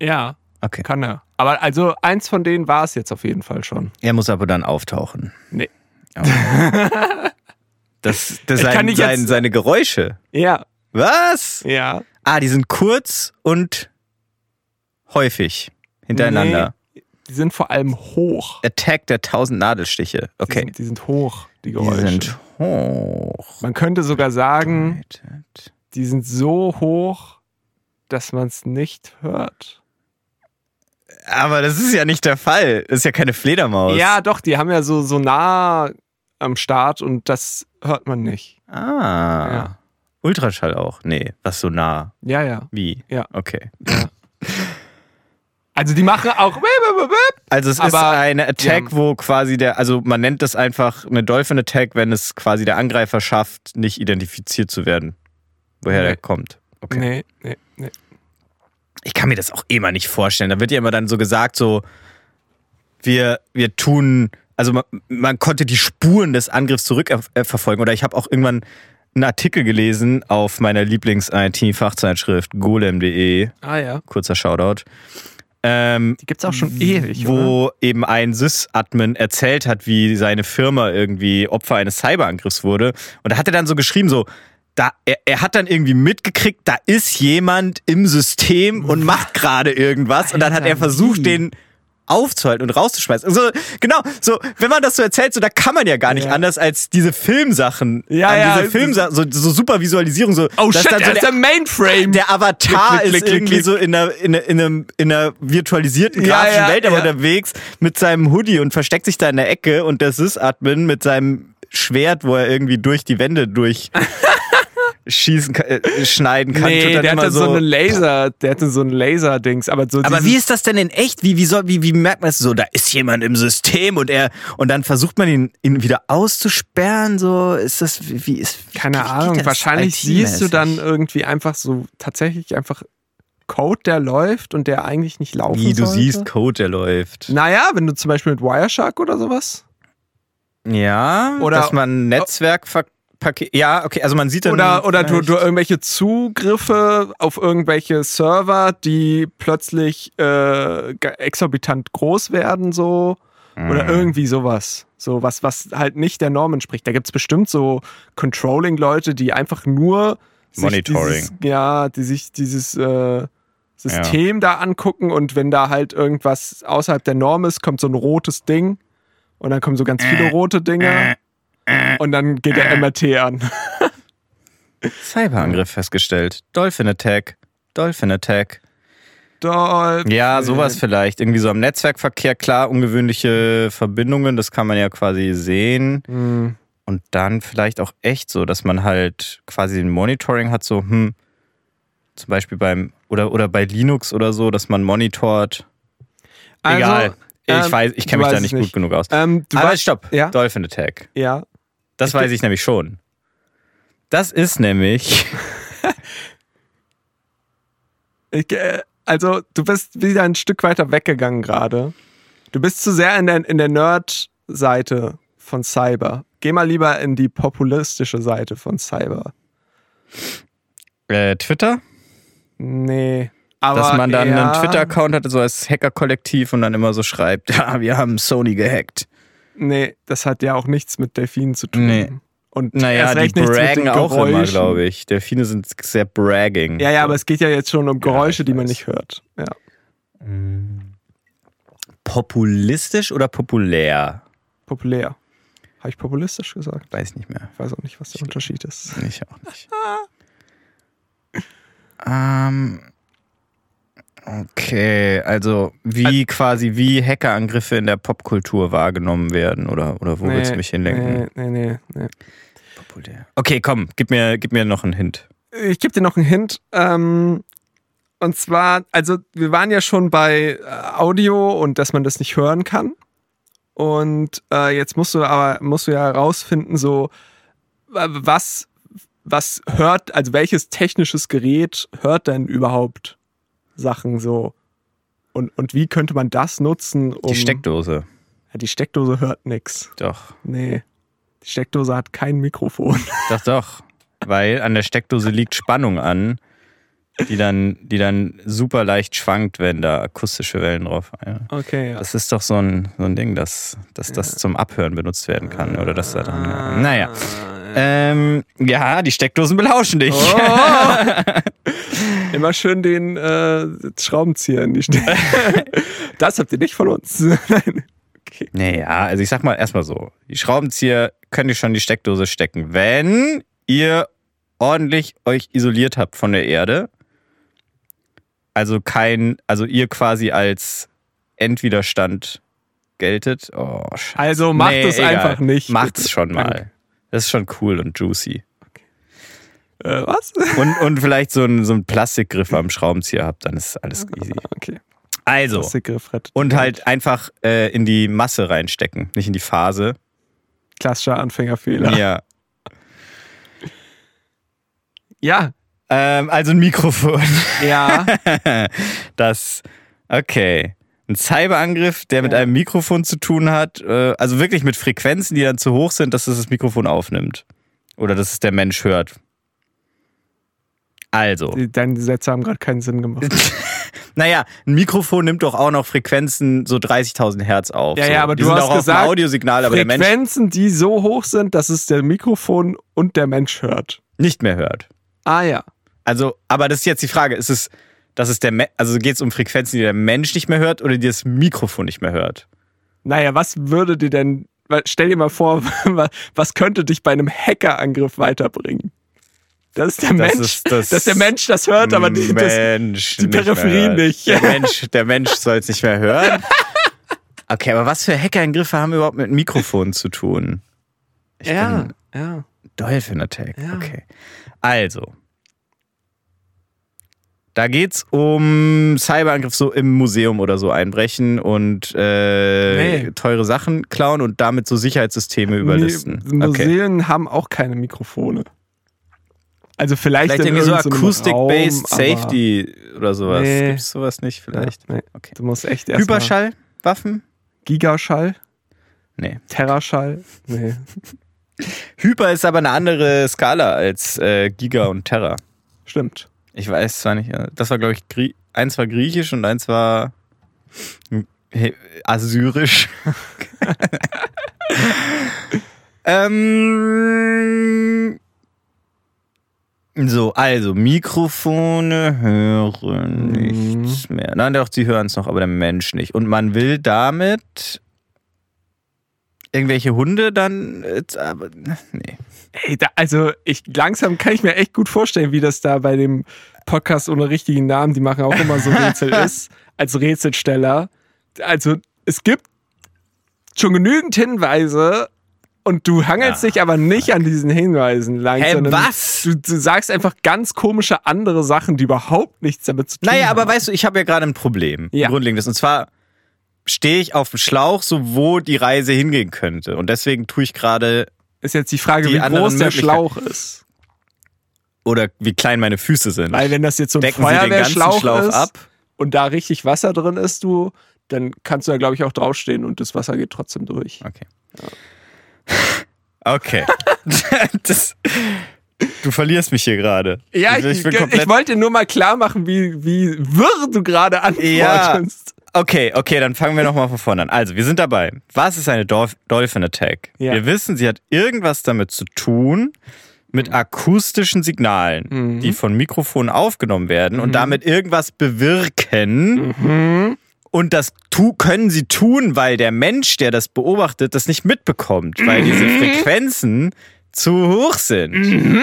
Ja, Okay. kann er. Aber also eins von denen war es jetzt auf jeden Fall schon. Er muss aber dann auftauchen. Nee. Das, das kann sein, nicht sein, jetzt- seine Geräusche. Ja, Was? ja. Ah, die sind kurz und häufig hintereinander. Die sind vor allem hoch. Attack der tausend Nadelstiche. Die Okay. sind, die sind hoch, die Die Geräusche. sind hoch. Man könnte sogar sagen, die sind so hoch, dass man es nicht hört. Aber das ist ja nicht der Fall. Das ist ja keine Fledermaus. Ja, doch, die haben ja so, so nah am Start und das hört man nicht. Ah. Ja. Ultraschall auch? Nee, was so nah. Ja, ja. Wie? Ja. Okay. Also die machen auch. Also es ist eine Attack, ja. wo quasi der, also man nennt das einfach eine Dolphin Attack, wenn es quasi der Angreifer schafft, nicht identifiziert zu werden, woher Nee. der kommt. Okay. Nee, nee, nee. Ich kann mir das auch immer nicht vorstellen. Da wird ja immer dann so gesagt, so wir, wir tun, also man, man konnte die Spuren des Angriffs zurückverfolgen. Oder ich habe auch irgendwann einen Artikel gelesen auf meiner Lieblings-IT-Fachzeitschrift golem.de, Ah ja. kurzer Shoutout. Ähm, Die gibt's auch schon ewig, oder? wo eben ein Sys-Admin erzählt hat, wie seine Firma irgendwie Opfer eines Cyberangriffs wurde. Und da hat er dann so geschrieben, so, da, er, er hat dann irgendwie mitgekriegt, da ist jemand im System und macht gerade irgendwas. und dann hat er versucht, den aufzuhalten und rauszuschmeißen. So, genau, so, wenn man das so erzählt, so, da kann man ja gar nicht Ja. anders als diese Filmsachen. Ja, ja, Diese Filmsachen, so, so super Visualisierung, so. Oh shit, dann der so ist der, Mainframe. der Avatar Klick, klick, ist klick, irgendwie so in einer, in, einer, in, einem, in einer virtualisierten grafischen Welt aber unterwegs mit seinem Hoodie und versteckt sich da in der Ecke und der Sys-Admin mit seinem Schwert, wo er irgendwie durch die Wände durch schießen kann, äh, schneiden kann. nee, dann der hatte so, eine Laser, der hatte so ein Laser-Dings, aber so aber wie ist das denn in echt? Wie, wie, soll, wie, wie merkt man es so? Da ist jemand im System und er und dann versucht man ihn, ihn wieder auszusperren. So ist das wie, wie ist keine wie geht Ahnung, das wahrscheinlich siehst du dann irgendwie einfach so tatsächlich einfach Code, der läuft und der eigentlich nicht laufen wie du sollte. siehst Code, der läuft. Naja, wenn du zum Beispiel mit Wireshark oder sowas. Ja, Oder- dass man Netzwerkpaket. Ja, okay, also man sieht dann. Oder, oder du, du irgendwelche Zugriffe auf irgendwelche Server, die plötzlich äh, exorbitant groß werden, so. Oder Mhm. irgendwie sowas. So was, was halt nicht der Norm entspricht. Da gibt es bestimmt so Controlling-Leute, die einfach nur Monitoring. Dieses, ja, die sich dieses äh, System da angucken und wenn da halt irgendwas außerhalb der Norm ist, kommt so ein rotes Ding und dann kommen so ganz viele rote Dinge und dann geht der MRT an. Cyberangriff festgestellt. Dolphin Attack. Dolphin Attack. Dolphin. Ja, sowas vielleicht. Irgendwie so am Netzwerkverkehr, klar, ungewöhnliche Verbindungen, das kann man ja quasi sehen. Hm. Und dann vielleicht auch echt so, dass man halt quasi ein Monitoring hat, so, hm, zum Beispiel beim, oder, oder bei Linux oder so, dass man monitort. Egal. ich ähm, weiß, ich kenne mich da nicht, es gut genug aus. Ähm, du Aber weißt, stopp. Ja? Dolphin Attack. ja. Das Ich weiß ich nämlich schon. Das ist nämlich. Ich, äh, also, du bist wieder ein Stück weiter weggegangen gerade. Du bist zu sehr in der, in der Nerd-Seite von Cyber. Geh mal lieber in die populistische Seite von Cyber. Äh, Twitter? Nee. Aber Dass man dann eher- einen Twitter-Account hat, so als Hacker-Kollektiv und dann immer so schreibt, ja, wir haben Sony gehackt. Nee, das hat ja auch nichts mit Delfinen zu tun. Nee. Und Naja, die braggen auch immer, glaube ich. Delfine sind sehr bragging. Ja, ja, aber es geht ja jetzt schon um Geräusche, ich die man nicht hört. Ja. Populistisch oder populär? Populär. Habe ich populistisch gesagt? Weiß nicht mehr. Ich weiß auch nicht, was der Unterschied ist. Ich auch nicht. ähm, okay, also wie quasi wie Hackerangriffe in der Popkultur wahrgenommen werden oder, oder wo willst du mich hinlenken? Nee, nee, nee, nee. Populär. Okay, komm, gib mir, gib mir noch einen Hint. Ich gebe dir noch einen Hint. Ähm, und zwar, also wir waren ja schon bei äh, Audio und dass man das nicht hören kann. Und äh, jetzt musst du aber musst du ja herausfinden, so was was hört, also welches technisches Gerät hört denn überhaupt Sachen so und und wie könnte man das nutzen? Um, Die Steckdose. Ja, die Steckdose hört nix. Doch. Nee, die Steckdose hat kein Mikrofon. Doch, doch. Weil an der Steckdose liegt Spannung an, die dann, die dann super leicht schwankt, wenn da akustische Wellen drauf. Ja. Okay, ja. Das ist doch so ein, so ein Ding, dass, dass das zum Abhören benutzt werden kann. Oder dass da dann. Naja. Ähm, ja, die Steckdosen belauschen dich. Oh. Immer schön den äh, Schraubenzieher in die Stelle. das habt ihr nicht von uns. Nein. Okay. Naja, also ich sag mal erstmal so: Die Schraubenzieher könnt ihr schon in die Steckdose stecken, wenn ihr ordentlich euch isoliert habt von der Erde. Also kein, also ihr quasi als Endwiderstand geltet. Oh, scheiße. Also macht es egal. einfach nicht. Macht's schon mal. Das ist schon cool und juicy. Äh, was? Und, und vielleicht so ein, so ein Plastikgriff am Schraubenzieher habt, dann ist alles easy. Okay. Also, und halt einfach äh, in die Masse reinstecken, nicht in die Phase. Klassischer Anfängerfehler. Ja. Ja. Ähm, also ein Mikrofon. Ja. Das, okay. Ein Cyberangriff, der mit Ja. einem Mikrofon zu tun hat, äh, also wirklich mit Frequenzen, die dann zu hoch sind, dass es das Mikrofon aufnimmt. Oder dass es der Mensch hört. Also, Deine Sätze haben gerade keinen Sinn gemacht. naja, ein Mikrofon nimmt doch auch noch Frequenzen so 30.000 Hertz auf. Ja, so. ja, aber die du sind hast auch gesagt, Audiosignal, aber der Mensch Frequenzen, die so hoch sind, dass es der Mikrofon und der Mensch hört. nicht mehr hört. Ah ja. Also, aber das ist jetzt die Frage, ist es, dass es der, Me also geht es um Frequenzen, die der Mensch nicht mehr hört oder die das Mikrofon nicht mehr hört? Naja, was würde dir denn, stell dir mal vor, wa- was könnte dich bei einem Hackerangriff weiterbringen? Das ist der Das Mensch, ist das- dass der Mensch das hört, aber die, das, die Peripherie nicht. Der Mensch, der Mensch soll es nicht mehr hören. Okay, aber was für Hackerangriffe haben überhaupt mit Mikrofonen zu tun? Ich ja, ja. Dolphin Attack. Ja. Okay. Also. Da geht's um Cyberangriff so im Museum oder so einbrechen und äh, Nee. teure Sachen klauen und damit so Sicherheitssysteme überlisten. Nee, Okay. Museen haben auch keine Mikrofone. Also vielleicht, Vielleicht irgendwie so Acoustic-Based Safety oder sowas. Nee. Gibt's sowas nicht vielleicht? Ja, nee. Okay. Du musst echt erst Hyperschallwaffen? Gigaschall, Nee. Terraschall. Nee. Hyper ist aber eine andere Skala als äh, Giga und Terra. Stimmt. Ich weiß zwar nicht, äh, das war glaube ich, Grie eins war griechisch und eins war assyrisch. ähm, so, also Mikrofone hören Mhm. nichts mehr. Nein, doch, sie hören es noch, aber der Mensch nicht. Und man will damit irgendwelche Hunde dann, äh, aber nee. Ey, da, also ich langsam kann ich mir echt gut vorstellen, wie das da bei dem Podcast ohne richtigen Namen, die machen auch immer so Rätsel ist, als Rätselsteller. Also es gibt schon genügend Hinweise und du hangelst Ja. dich aber nicht an diesen Hinweisen lang. Hä, sondern was? Du, du sagst einfach ganz komische andere Sachen, die überhaupt nichts damit zu tun Naja, haben. aber weißt du, ich habe ja gerade ein Problem. Ja. Ein grundlegendes. Und zwar stehe ich auf dem Schlauch, so wo die Reise hingehen könnte. Und deswegen tue ich gerade. Ist jetzt die Frage, Die wie groß der. Schlauch ist. oder wie klein meine Füße sind. Weil wenn das jetzt so ein Decken Sie den ganzen Feuerwehrschlauch Schlauch ist ab? und da richtig Wasser drin ist, du, dann kannst du da, glaube ich, auch draufstehen und das Wasser geht trotzdem durch. Okay. Okay. das, du verlierst mich hier gerade. Ja, ich, ich, komplett- wollte nur mal klar machen, wie, wie wirr du gerade antwortest. Okay, okay, dann fangen wir nochmal von vorne an. Also, wir sind dabei. Was ist eine Dolph Dolphin Attack? Ja. Wir wissen, sie hat irgendwas damit zu tun, mit akustischen Signalen, die von Mikrofonen aufgenommen werden und damit irgendwas bewirken. Und das tu können sie tun, weil der Mensch, der das beobachtet, das nicht mitbekommt, weil diese Frequenzen zu hoch sind.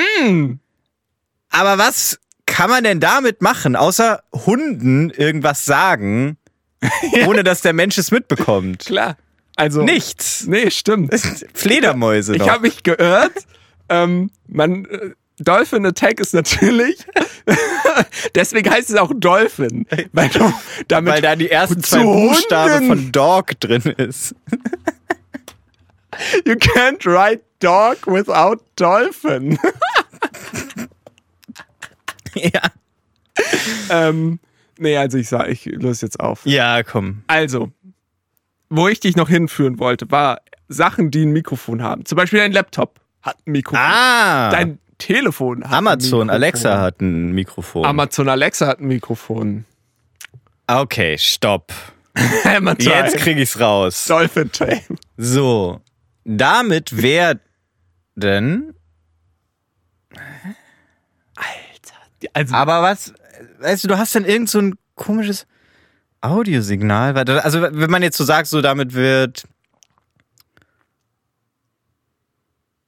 Aber was kann man denn damit machen, außer Hunden irgendwas sagen, ohne dass der Mensch es mitbekommt? Klar. Also. Nichts. Nee, stimmt. Fledermäuse Ich habe mich geirrt. ähm, man, äh, Dolphin Attack ist natürlich. deswegen heißt es auch Dolphin. Weil, damit weil da die ersten zwei Buchstaben von Dog drin ist. You can't write dog without dolphin. ja. ähm, nee, also ich sag, ich löse jetzt auf. ja, komm. Also, wo ich dich noch hinführen wollte, war Sachen, die ein Mikrofon haben. Zum Beispiel dein Laptop hat ein Mikrofon. Ah, Dein Telefon hat ein Amazon Mikrofon. Alexa hat ein Mikrofon. Amazon Alexa hat ein Mikrofon. okay, stopp. Jetzt krieg ich's raus. Dolphin Tail. So, damit werden Also, Aber was, weißt du, du hast dann irgend so ein komisches Audiosignal. Also, wenn man jetzt so sagt, so damit wird.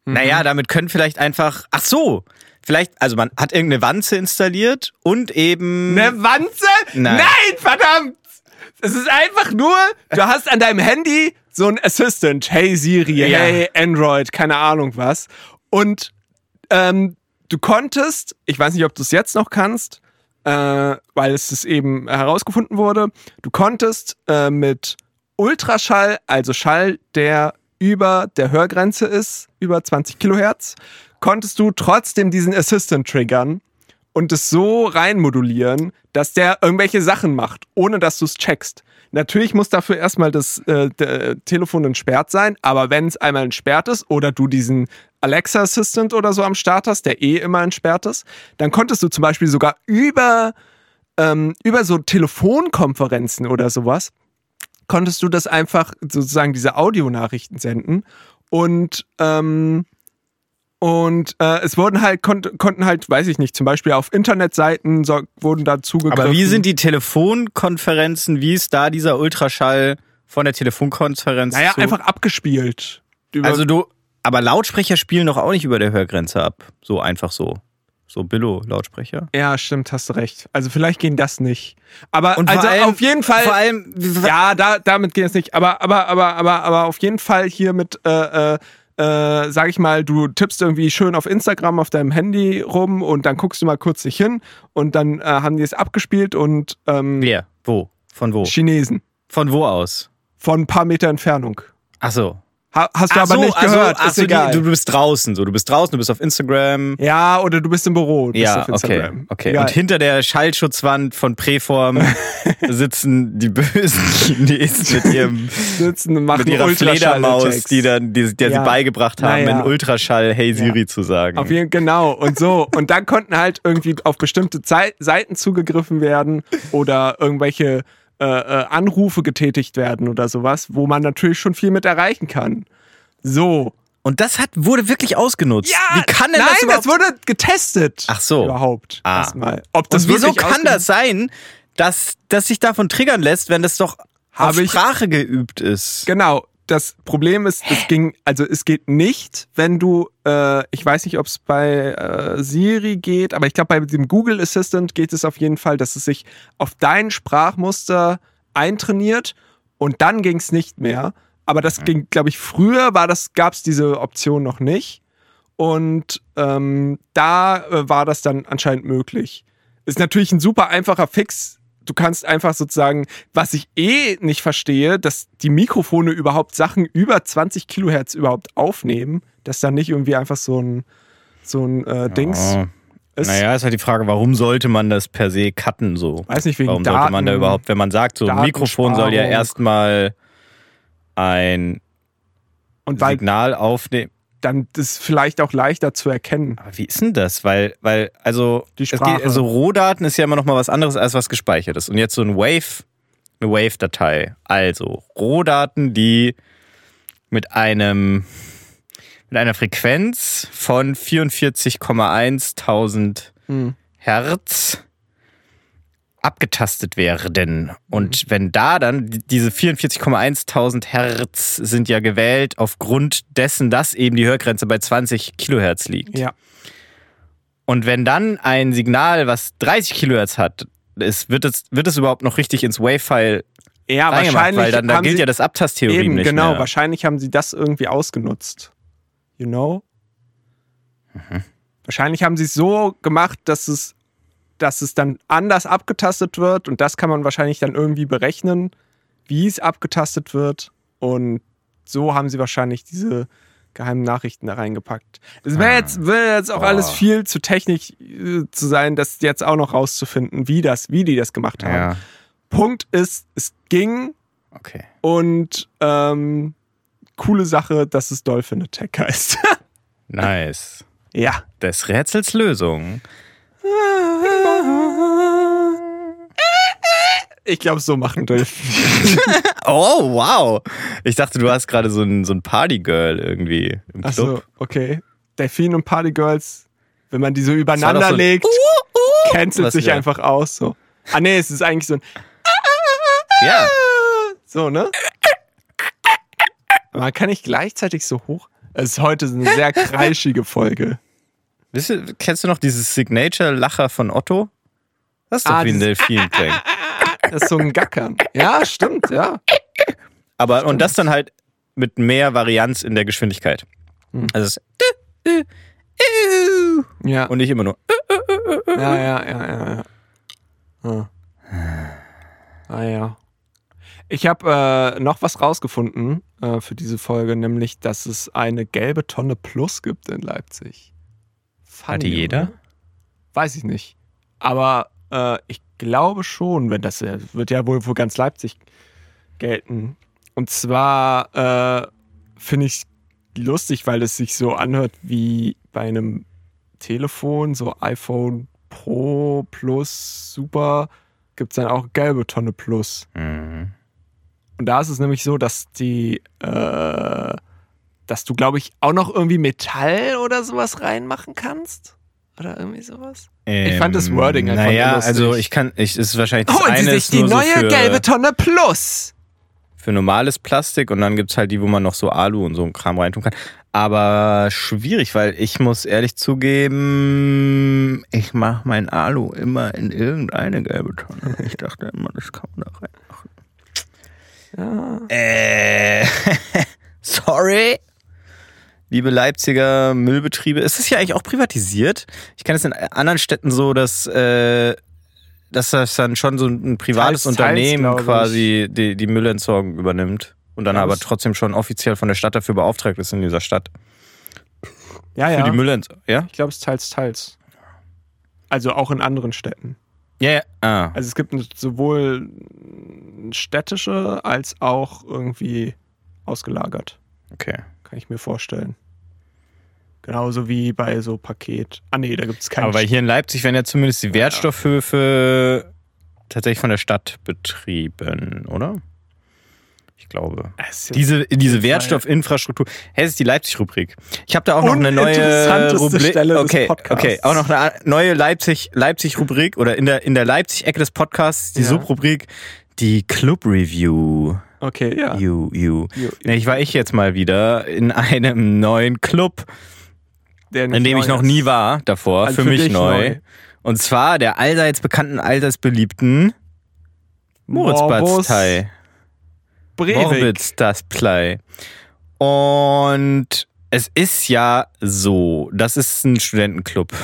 Mhm. Naja, damit können vielleicht einfach. Ach so! Vielleicht, also man hat irgendeine Wanze installiert und eben. eine Wanze? Nein. Nein, verdammt! Es ist einfach nur, du hast an deinem Handy so ein Assistant. Hey Siri, Ja. hey Android, keine Ahnung was. Und ähm, du konntest, ich weiß nicht, ob du es jetzt noch kannst, äh, weil es eben herausgefunden wurde, du konntest äh, mit Ultraschall, also Schall, der über der Hörgrenze ist, über 20 Kilohertz, konntest du trotzdem diesen Assistant triggern und es so reinmodulieren, dass der irgendwelche Sachen macht, ohne dass du es checkst. Natürlich muss dafür erstmal das äh, d- Telefon entsperrt sein, aber wenn es einmal entsperrt ist oder du diesen Alexa Assistant oder so am Start hast, der eh immer entsperrt ist, dann konntest du zum Beispiel sogar über, ähm, über so Telefonkonferenzen oder sowas, konntest du das einfach sozusagen diese Audionachrichten senden und ähm, und äh, es wurden halt konnt, konnten halt, weiß ich nicht, zum Beispiel auf Internetseiten so, wurden da zugegriffen. aber wie sind die Telefonkonferenzen? Wie ist da dieser Ultraschall von der Telefonkonferenz? naja einfach abgespielt? Also du, aber Lautsprecher spielen doch auch nicht über der Hörgrenze ab. So einfach so. So Billo-Lautsprecher. ja, stimmt, hast du recht. Also vielleicht gehen das nicht. Aber Und also allem- auf jeden Fall. Vor allem, ja, da, damit geht es nicht. Aber, aber, aber, aber, aber auf jeden Fall hier mit, äh, äh, äh, sag ich mal, du tippst irgendwie schön auf Instagram auf deinem Handy rum und dann guckst du mal kurz dich hin und dann äh, haben die es abgespielt und ähm, wer? Wo? Von wo? Chinesen Von wo aus? von ein paar Meter Entfernung. Ach so. Ha hast du Ach aber so, nicht also, gehört, ach ist so, egal. Du bist draußen, so. Du bist draußen, du bist auf Instagram. ja, oder du bist im Büro, du bist Ja, auf okay. Instagram. okay. Und hinter der Schallschutzwand von Preform sitzen die bösen Chinesen mit ihrem sitzen machen mit ihrer Fledermaus, die dann, die, der Ja. sie beigebracht haben, Naja. in Ultraschall Hey Siri zu sagen. Auf jeden genau und so und dann konnten halt irgendwie auf bestimmte Zei Seiten zugegriffen werden oder irgendwelche äh, äh, Anrufe getätigt werden oder sowas, wo man natürlich schon viel mit erreichen kann. So. Und das hat, wurde wirklich ausgenutzt. Wie kann denn nein, das überhaupt? wurde getestet. Ach so. Überhaupt. Ah. Erstmal. Ob das Und wieso kann das sein, dass, dass sich davon triggern lässt, wenn das doch auf Habe ich- Sprache geübt ist? Genau. Das Problem ist, es ging, also es geht nicht, wenn du, äh, ich weiß nicht, ob es bei äh, Siri geht, aber ich glaube, bei dem Google Assistant geht es auf jeden Fall, dass es sich auf dein Sprachmuster eintrainiert und dann ging es nicht mehr. Aber das ging, glaube ich, früher war das, gab es diese Option noch nicht. Und ähm, da äh, war das dann anscheinend möglich. Ist natürlich ein super einfacher Fix. Du kannst einfach sozusagen, was ich eh nicht verstehe, dass die Mikrofone überhaupt Sachen über 20 Kilohertz überhaupt aufnehmen, dass da nicht irgendwie einfach so ein, so ein äh, Dings Oh. ist. Naja, ist halt die Frage, warum sollte man das per se cutten so? Weiß nicht, wegen Warum Daten. sollte man da überhaupt, wenn man sagt, so ein Mikrofon soll ja erstmal ein Signal aufnehmen. Dann das vielleicht auch leichter zu erkennen. Aber wie ist denn das? Weil, weil, also, Die es Sprache. geht, also Rohdaten ist ja immer noch mal was anderes als was gespeichert ist. Und jetzt so ein Wave, eine Wave-Datei. Also Rohdaten, die mit einem mit einer Frequenz von 44,1 tausend Hm. Hertz abgetastet werden. Und wenn da dann, die- diese 44,1 tausend Hertz sind ja gewählt aufgrund dessen, dass eben die Hörgrenze bei 20 Kilohertz liegt. Ja. Und wenn dann ein Signal, was 30 Kilohertz hat, ist, wird, es, wird es überhaupt noch richtig ins Wave-File Ja, wahrscheinlich Weil dann da gilt ja das Abtasttheorem eben, nicht genau, mehr. wahrscheinlich haben sie das irgendwie ausgenutzt. You know? Mhm. Wahrscheinlich haben sie es so gemacht, dass es, dass es dann anders abgetastet wird und das kann man wahrscheinlich dann irgendwie berechnen, wie es abgetastet wird und so haben sie wahrscheinlich diese geheimen Nachrichten da reingepackt. Es wäre Ah. jetzt, wäre jetzt auch Boah. alles viel zu technisch äh, zu sein, das jetzt auch noch rauszufinden, wie das, wie die das gemacht haben. Ja, Punkt ist, es ging okay. und ähm, coole Sache, dass es Dolphin Attack heißt. Nice. ja. Des Rätsels Lösung. Ich glaube, so machen Dolphin. Oh, wow. Ich dachte, du hast gerade so ein, so ein Partygirl irgendwie im Club. Achso, okay. Delfin und Partygirls, wenn man die so übereinander so legt, cancelt Was sich ja. einfach aus. So. Ah, nee, es ist eigentlich so ein. Ja. So, ne? Man kann nicht gleichzeitig so hoch. Es ist heute eine sehr kreischige Folge. Ihr, kennst du noch dieses Signature-Lacher von Otto? Das ist doch Ah, wie ein dieses- Delfin klingt. Das ist so ein Gackern. Ja, stimmt, ja. Aber und das dann halt mit mehr Varianz in der Geschwindigkeit. Hm. Also es ist Ja, und nicht immer nur. ja, ja, ja, ja. ja. Ah ja. Ich habe äh, noch was rausgefunden äh, für diese Folge, nämlich, dass es eine gelbe Tonne Plus gibt in Leipzig. Funny, Hatte jeder? oder? Weiß ich nicht. Aber äh, ich glaube schon, wenn das äh, wird ja wohl für ganz Leipzig gelten. Und zwar äh, finde ich lustig, weil es sich so anhört wie bei einem Telefon, so iPhone Pro Plus Super, gibt es dann auch gelbe Tonne Plus. Mhm. Und da ist es nämlich so, dass die, äh, dass du, glaube ich, auch noch irgendwie Metall oder sowas reinmachen kannst. Oder irgendwie sowas. Ich fand das Wording einfach Naja, nur lustig. also ich kann, ich, es ist wahrscheinlich das Holen Sie eine sich ist die nur so neue für, gelbe Tonne Plus. für normales Plastik und dann gibt es halt die, wo man noch so Alu und so ein Kram reintun kann. Aber schwierig, weil ich muss ehrlich zugeben, ich mache mein Alu immer in irgendeine gelbe Tonne. Ich dachte immer, das kann man da reinmachen. Ja. Äh, sorry. Liebe Leipziger Müllbetriebe. Ist es ja eigentlich auch privatisiert? Ich kenne es in anderen Städten so, dass, äh, dass das dann schon so ein privates Teils, teils, Unternehmen ich. quasi die, die Müllentsorgung übernimmt. Und dann Ja, aber trotzdem schon offiziell von der Stadt dafür beauftragt ist in dieser Stadt. Ja, Für ja. die Müllentsorgung. Ja? Ich glaube, es ist teils, teils. Also auch in anderen Städten. Ja, ja. Ah. Also es gibt sowohl städtische als auch irgendwie ausgelagert. Okay. Kann ich mir vorstellen. Genauso wie bei so Paket. Ah nee, da gibt es keinen. Aber hier in Leipzig werden ja zumindest die Wertstoffhöfe tatsächlich von der Stadt betrieben, oder? Ich glaube. Diese, diese. Wertstoffinfrastruktur. Hey, das ist die Leipzig-Rubrik. Ich habe da auch noch eine neue Rubrik. Stelle okay, okay, auch noch eine neue Leipzig, Leipzig-Rubrik oder in der, in der Leipzig-Ecke des Podcasts, die Ja. Subrubrik, die Club-Review. Okay, ja. You, you. You- Nee, ich war ich jetzt mal wieder in einem neuen Club, in dem neu ich noch nie war davor, Also für, mich dich neu. Und zwar der allseits bekannten, allseits beliebten das Play. Und es ist ja so, das ist ein Studentenclub.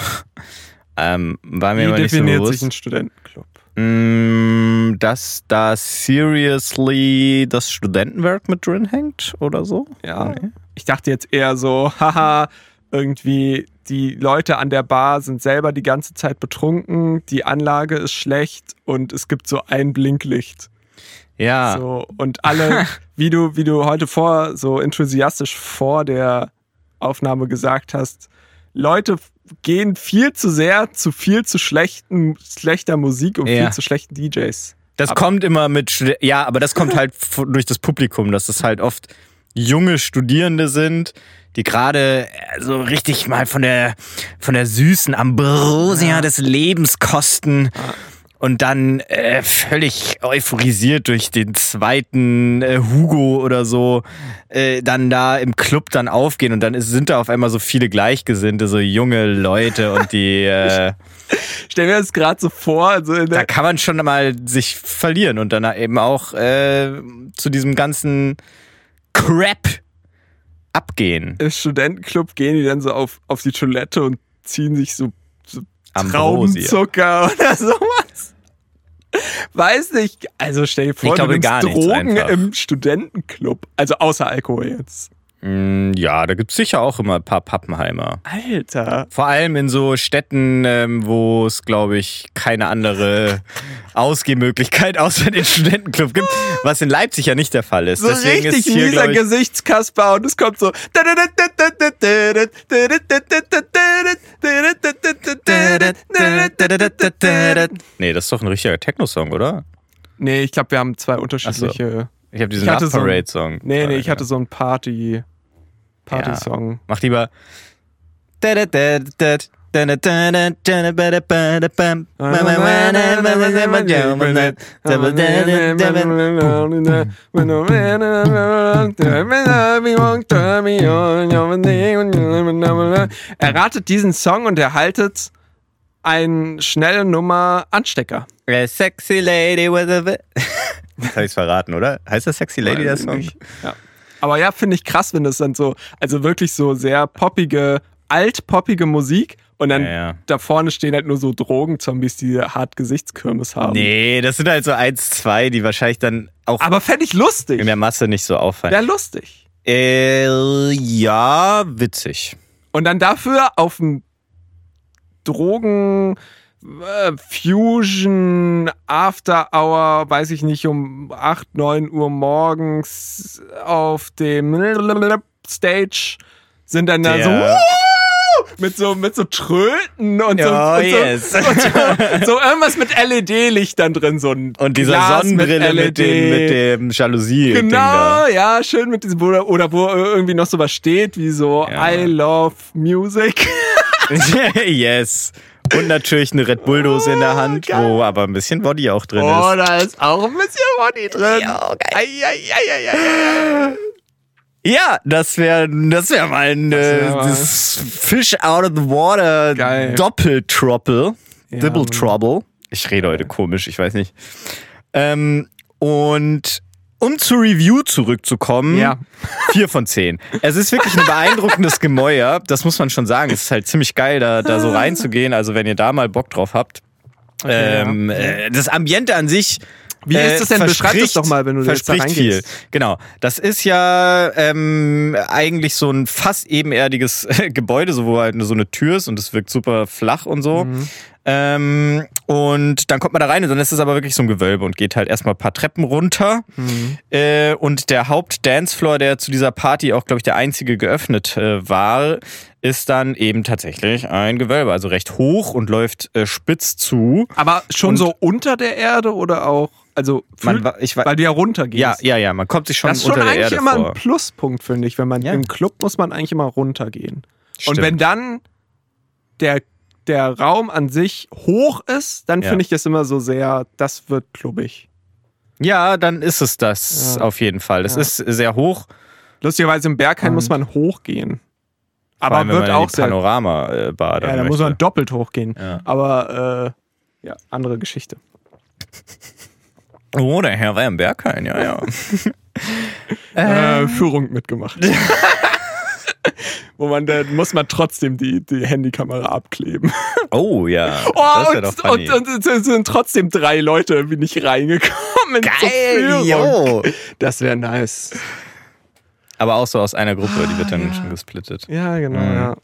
Ähm, war mir Wie immer nicht so definiert sich bewusst. ein Studentenclub? Mm, dass da seriously das Studentenwerk mit drin hängt oder so? Ja. Nee. Ich dachte jetzt eher so, haha, irgendwie die Leute an der Bar sind selber die ganze Zeit betrunken, die Anlage ist schlecht und es gibt so ein Blinklicht. Ja. So, und alle, wie du, wie du heute vor, so enthusiastisch vor der Aufnahme gesagt hast, Leute gehen viel zu sehr zu viel zu schlechten, schlechter Musik und Ja. viel zu schlechten DJs. Das kommt immer mit, ja, aber das kommt halt durch das Publikum, dass es halt oft junge Studierende sind, die gerade äh, so richtig mal von der, von der süßen Ambrosia des Lebens kosten und dann äh, völlig euphorisiert durch den zweiten äh, Hugo oder so äh, dann da im Club dann aufgehen und dann sind da auf einmal so viele Gleichgesinnte, so junge Leute und die äh, Stell mir das gerade so vor, also in da kann man schon mal sich verlieren und dann eben auch äh, zu diesem ganzen Crap abgehen. im Studentenclub gehen die dann so auf, auf die Toilette und ziehen sich so Ambrosia. Traubenzucker oder sowas. Weiß nicht. Also stell dir vor, Ich glaube du nimmst gar Drogen einfach. im Studentenclub. Also außer Alkohol jetzt. Mm, Ja, da gibt's sicher auch immer ein paar Pappenheimer. Alter. Vor allem in so Städten, ähm, wo es, glaube ich, keine andere Ausgehmöglichkeit außer den Studentenclub gibt, was in Leipzig ja nicht der Fall ist. So Deswegen richtig ist hier, mieser ich, Gesichtskasper und es kommt so. Nee, das ist doch ein richtiger Techno-Song, oder? Nee, ich glaube, wir haben zwei unterschiedliche. Ich habe diesen Love so ein- Parade-Song. Nee, nee, ich hatte so einen Party. Party-Song. Mach lieber. Erratet diesen Song und erhaltet eine schnelle Nummer Anstecker. A sexy lady with a. Jetzt hab ich's verraten, oder? Heißt das Sexy Lady, der Song? Ja. Aber ja, finde ich krass, wenn das dann so, also wirklich so sehr poppige, altpoppige Musik und dann Ja, ja. da vorne stehen halt nur so Drogenzombies, die hart Gesichtskirmes haben. Nee, das sind halt so eins, zwei, die wahrscheinlich dann auch Aber fände ich lustig. in der Masse nicht so auffallen. Wäre lustig. Äh, ja, witzig. Und dann dafür auf dem Drogen äh, Fusion After Hour, weiß ich nicht, um 8, 9 Uhr morgens auf dem Stage sind dann da so mit so mit so Tröten und so, Oh, und so, yes. und so, so irgendwas mit LED-Lichtern drin, so ein Und dieser Glas Sonnenbrille mit, LED. dem, mit dem Jalousie. Genau, ja, schön mit diesem, oder, oder wo irgendwie noch sowas steht, wie so Ja. I love music. yes. Und natürlich eine Red Bull-Dose in der Hand, geil. wo aber ein bisschen Body auch drin Oh, ist. da ist auch ein bisschen Body drin. Ja, geil. Ei, ei, ei. Ja, das wäre das wär mal ein wär äh, das Fish out of the water Geil. Doppeltroppel. Ja, Double. Trouble. Ich rede heute komisch, ich weiß nicht. Ähm, und um zur Review zurückzukommen, Ja. vier von zehn. Es ist wirklich ein beeindruckendes Gemäuer, das muss man schon sagen. Es ist halt ziemlich geil, da, da so reinzugehen. Also wenn ihr da mal Bock drauf habt. ähm, äh, das Ambiente an sich. Wie äh, ist das denn? Beschreib das doch mal, wenn du da jetzt da verspricht viel. reingehst. Genau. Das ist ja ähm, eigentlich so ein fast ebenerdiges Gebäude, so wo halt so eine Tür ist und es wirkt super flach und so. Mhm. Ähm, und dann kommt man da rein und dann ist es aber wirklich so ein Gewölbe und geht halt erstmal ein paar Treppen runter. Mhm. Äh, und der Haupt-Dancefloor, der zu dieser Party auch, glaube ich, der einzige geöffnet äh, war, ist dann eben tatsächlich ein Gewölbe. Also recht hoch und läuft äh, spitz zu. Aber schon Und- so unter der Erde oder auch, also, Man, fühlt- wa- ich, weil du ja runtergehst. ja, ja, ja, man kommt sich schon Das ist schon unter der eigentlich Erde immer vor. ein Pluspunkt, finde ich. Wenn man Ja. im Club muss man eigentlich immer runtergehen. Stimmt. Und wenn dann der, der Raum an sich hoch ist, dann Ja. finde ich das immer so sehr, das wird klubbig. Ja, dann ist es das Ja. auf jeden Fall. Das Ja. ist sehr hoch. Lustigerweise im Berghain Und- muss man hochgehen. Aber allem, wird auch sehr. Panorama-Bar Ja, da muss man doppelt hochgehen. Aber äh, ja, andere Geschichte. Oh, der Herr war im Berghain, ja, ja. Äh, Führung mitgemacht. Wo man, da muss man trotzdem die, die Handykamera abkleben. Oh, ja. Oh, und, und, und es sind trotzdem drei Leute irgendwie nicht reingekommen. Geil, yo. Das wäre nice. Aber auch so aus einer Gruppe, die wird dann Ah, ja. schon gesplittet. Ja, genau, Mhm. ja.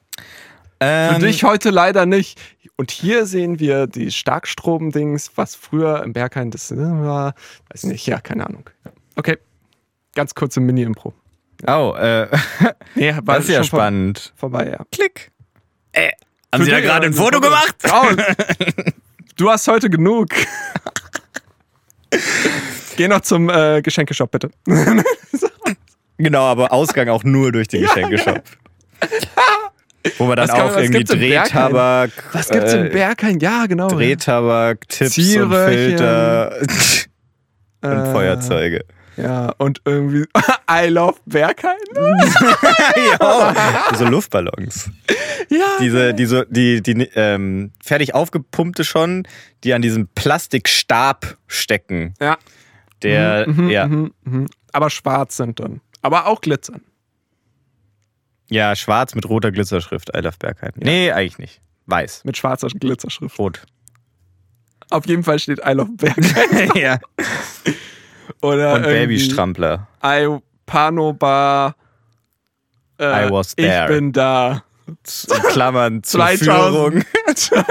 Ähm, Für dich heute leider nicht. Und hier sehen wir die Starkstrom-Dings, was früher im Berghain das war. Weiß nicht, ja, keine Ahnung. Okay, ganz kurze Mini-Impro. Oh, äh, Nee, war das ist ja schon vor- spannend. Vorbei, ja. Klick. Äh, haben Für Sie da gerade ja, ein Foto gemacht? Raus. Du hast heute genug. Geh noch zum äh, Geschenkeshop, bitte. Genau, aber Ausgang auch nur durch den Geschenkeshop. Wo man dann kann- auch irgendwie Drehtabak, Was gibt's im äh, Berghain? Ja, genau. Drehtabak, Tipps und. Filter und Äh, Feuerzeuge. Ja, und irgendwie I love Berghain. ja, so Luftballons. Ja. Diese, die, so, die, die ähm, fertig aufgepumpte schon, die an diesem Plastikstab stecken. Ja. Der, Mhm, ja, mhm, mhm. Aber schwarz sind dann. Aber auch glitzern. ja, schwarz mit roter Glitzerschrift, I love Bergheim. Nee, eigentlich nicht. Weiß. Mit schwarzer Glitzerschrift. Rot. Auf jeden Fall steht I love Berghain. ja. Oder Und Babystrampler. I Panobar. Äh, I was Ich there. bin da. In Klammern zur 2000. Führung.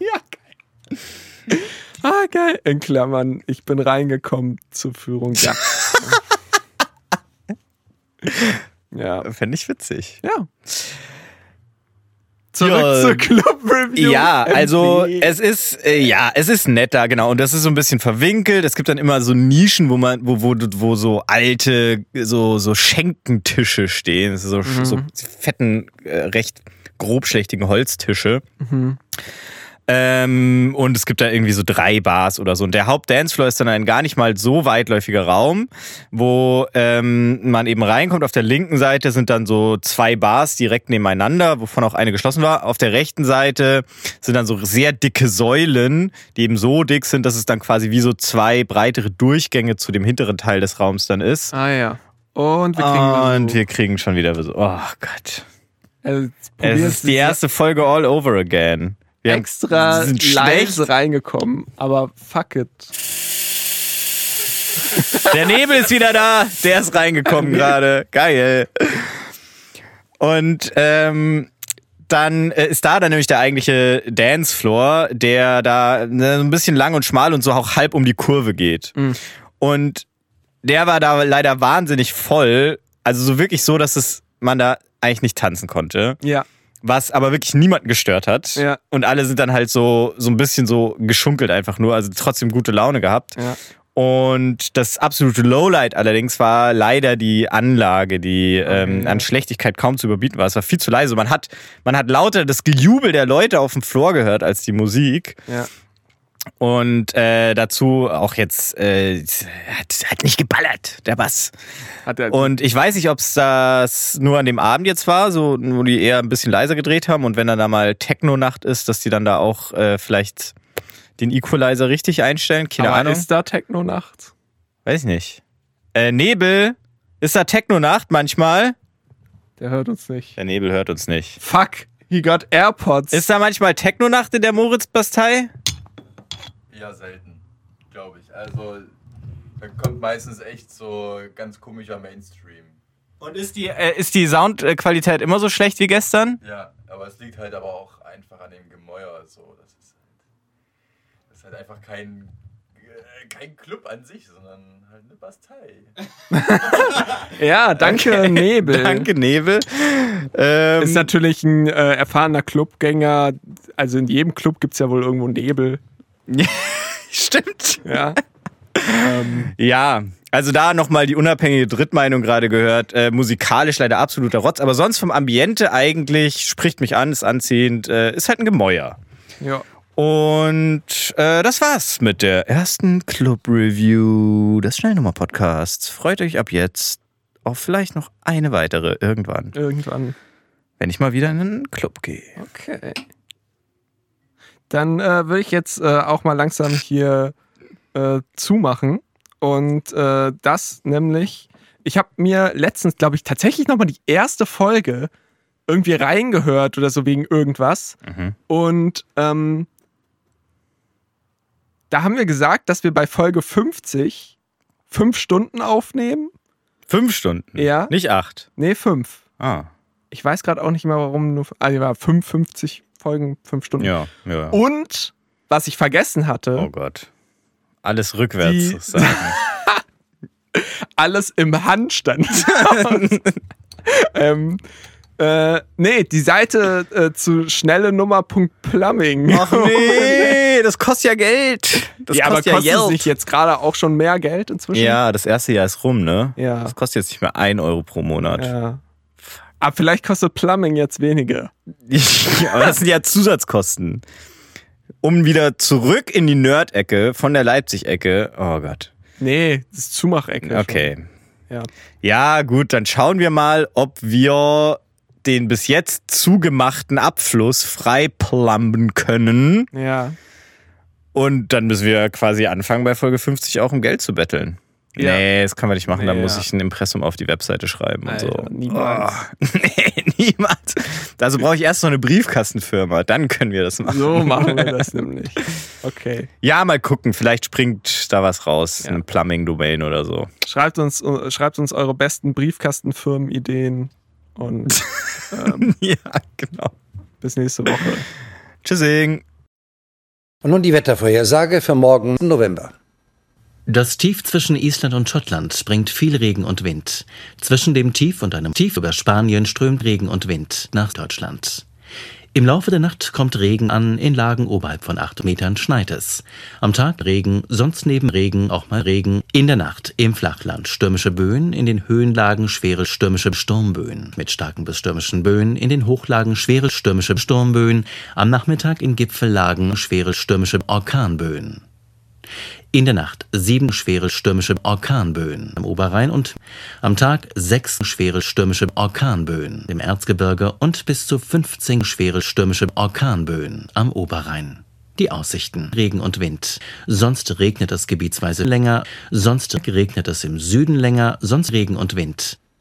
ja, geil. Ah, geil. In Klammern, ich bin reingekommen zur Führung. Ja. ja. Fände ich witzig. Ja. Zurück Ja. zur Club Review. Ja, also es ist äh, ja, es ist netter, genau. Und das ist so ein bisschen verwinkelt. Es gibt dann immer so Nischen, wo man, wo, wo, wo so alte, so, so Schenkentische stehen. So, Mhm. so fetten, äh, recht grobschlächtigen Holztische. Mhm. Ähm, und es gibt da irgendwie so drei Bars oder so. Und der Hauptdancefloor ist dann ein gar nicht mal so weitläufiger Raum, wo ähm, man eben reinkommt. Auf der linken Seite sind dann so zwei Bars direkt nebeneinander, wovon auch eine geschlossen war. Auf der rechten Seite sind dann so sehr dicke Säulen, die eben so dick sind, dass es dann quasi wie so zwei breitere Durchgänge zu dem hinteren Teil des Raums dann ist. Ah ja. Und wir kriegen Und wir kriegen schon wieder so, oh Gott. also, Es ist die erste Folge all over again. Wir extra sind live schlecht. reingekommen, aber fuck it. Der Nebel ist wieder da. Der ist reingekommen gerade. Geil. Und ähm, dann äh, ist da dann nämlich der eigentliche Dancefloor, der da ne, so ein bisschen lang und schmal und so auch halb um die Kurve geht. Mhm. Und der war da leider wahnsinnig voll. Also so wirklich so, dass es man da eigentlich nicht tanzen konnte. Ja. Was aber wirklich niemanden gestört hat. Ja. Und alle sind dann halt so, so ein bisschen so geschunkelt einfach nur. Also trotzdem gute Laune gehabt. Ja. Und das absolute Lowlight allerdings war leider die Anlage, die ähm, ja. an Schlechtigkeit kaum zu überbieten war. Es war viel zu leise. Man hat, man hat lauter das Gejubel der Leute auf dem Floor gehört als die Musik. Ja. Und äh, dazu auch jetzt äh, hat, hat nicht geballert, der Bass. Hat er Und ich weiß nicht, ob es das nur an dem Abend jetzt war, so wo die eher ein bisschen leiser gedreht haben und wenn dann da mal Techno-Nacht ist, dass die dann da auch äh, vielleicht den Equalizer richtig einstellen. Keine aber Ahnung. ist da Techno nachts? Weiß ich nicht. Äh, Nebel. Ist da Techno-Nacht manchmal? Der hört uns nicht. Der Nebel hört uns nicht. Fuck, he got AirPods. Ist da manchmal Techno-Nacht in der Moritz-Bastei? Ja, selten, glaube ich. Also, da kommt meistens echt so ganz komischer Mainstream. Und ist die, äh, ist die Soundqualität immer so schlecht wie gestern? Ja, aber es liegt halt aber auch einfach an dem Gemäuer. So. Das, ist halt, das ist halt einfach kein, äh, kein Club an sich, sondern halt eine Bastei. ja, danke Nebel. Danke, Nebel. Ähm, Ist natürlich ein äh, erfahrener Clubgänger. Also in jedem Club gibt es ja wohl irgendwo Nebel. Stimmt. Ja. ähm, Ja, also da nochmal die unabhängige Drittmeinung gerade gehört. Äh, musikalisch leider absoluter Rotz, aber sonst vom Ambiente eigentlich spricht mich an, ist anziehend, äh, ist halt ein Gemäuer. ja. Und äh, das war's mit der ersten Club-Review des Schnellnummer-Podcasts. Freut euch ab jetzt auf vielleicht noch eine weitere irgendwann, Irgendwann. wenn ich mal wieder in einen Club gehe. Okay. Dann äh, würde ich jetzt äh, auch mal langsam hier äh, zumachen. Und äh, das nämlich, ich habe mir letztens, glaube ich, tatsächlich nochmal die erste Folge irgendwie reingehört oder so wegen irgendwas. Mhm. Und ähm, da haben wir gesagt, dass wir bei Folge 50 fünf Stunden aufnehmen. Fünf Stunden? Ja. Nicht acht. Nee, fünf. Ah. Ich weiß gerade auch nicht mehr, warum nur. Also, war 55 Folgen, 5 Stunden. Ja, ja. Und was ich vergessen hatte, Oh Gott. Alles rückwärts Die- sagen. alles im Handstand. ähm, äh, nee, die Seite äh, zu schnelle Nummer.plumbing. Ach nee, das kostet ja Geld. Das ja, aber kostet kostet ja Geld. nicht jetzt gerade auch schon mehr Geld inzwischen? Ja, das erste Jahr ist rum, ne? Ja. Das kostet jetzt nicht mehr 1 Euro pro Monat. ja. Aber vielleicht kostet Plumbing jetzt weniger. aber das sind ja Zusatzkosten. Um wieder zurück in die Nerd-Ecke von der Leipzig-Ecke. Oh Gott. Nee, das ist Zumachecke. Okay. Schon. Ja. Ja, gut, dann schauen wir mal, ob wir den bis jetzt zugemachten Abfluss frei plumben können. Ja. Und dann müssen wir quasi anfangen, bei Folge 50 auch um Geld zu betteln. Ja. Nee, das können wir nicht machen. Da Nee, muss ja. ich ein Impressum auf die Webseite schreiben und so. Alter, niemals. Oh, nee, niemals. Also brauche ich erst noch eine Briefkastenfirma, dann können wir das machen. So machen wir das nämlich. Okay. Ja, mal gucken, vielleicht springt da was raus. Ja. Eine Plumbing-Domain oder so. Schreibt uns, äh, schreibt uns eure besten Briefkastenfirmen-Ideen und ähm, ja, genau. bis nächste Woche. Tschüssing. Und nun die Wettervorhersage für morgen November. Das Tief zwischen Island und Schottland bringt viel Regen und Wind. Zwischen dem Tief und einem Tief über Spanien strömt Regen und Wind nach Deutschland. Im Laufe der Nacht kommt Regen an, in Lagen oberhalb von 8 Metern schneit es. Am Tag Regen, sonst neben Regen auch mal Regen. In der Nacht im Flachland stürmische Böen, in den Höhenlagen schwere stürmische Sturmböen. Mit starken bis stürmischen Böen, in den Hochlagen schwere stürmische Sturmböen. Am Nachmittag in Gipfellagen schwere stürmische Orkanböen. In der Nacht sieben schwere stürmische Orkanböen am Oberrhein und am Tag sechs schwere stürmische Orkanböen im Erzgebirge und bis zu 15 schwere stürmische Orkanböen am Oberrhein. Die Aussichten. Regen und Wind. Sonst regnet es gebietsweise länger, sonst regnet es im Süden länger, sonst Regen und Wind.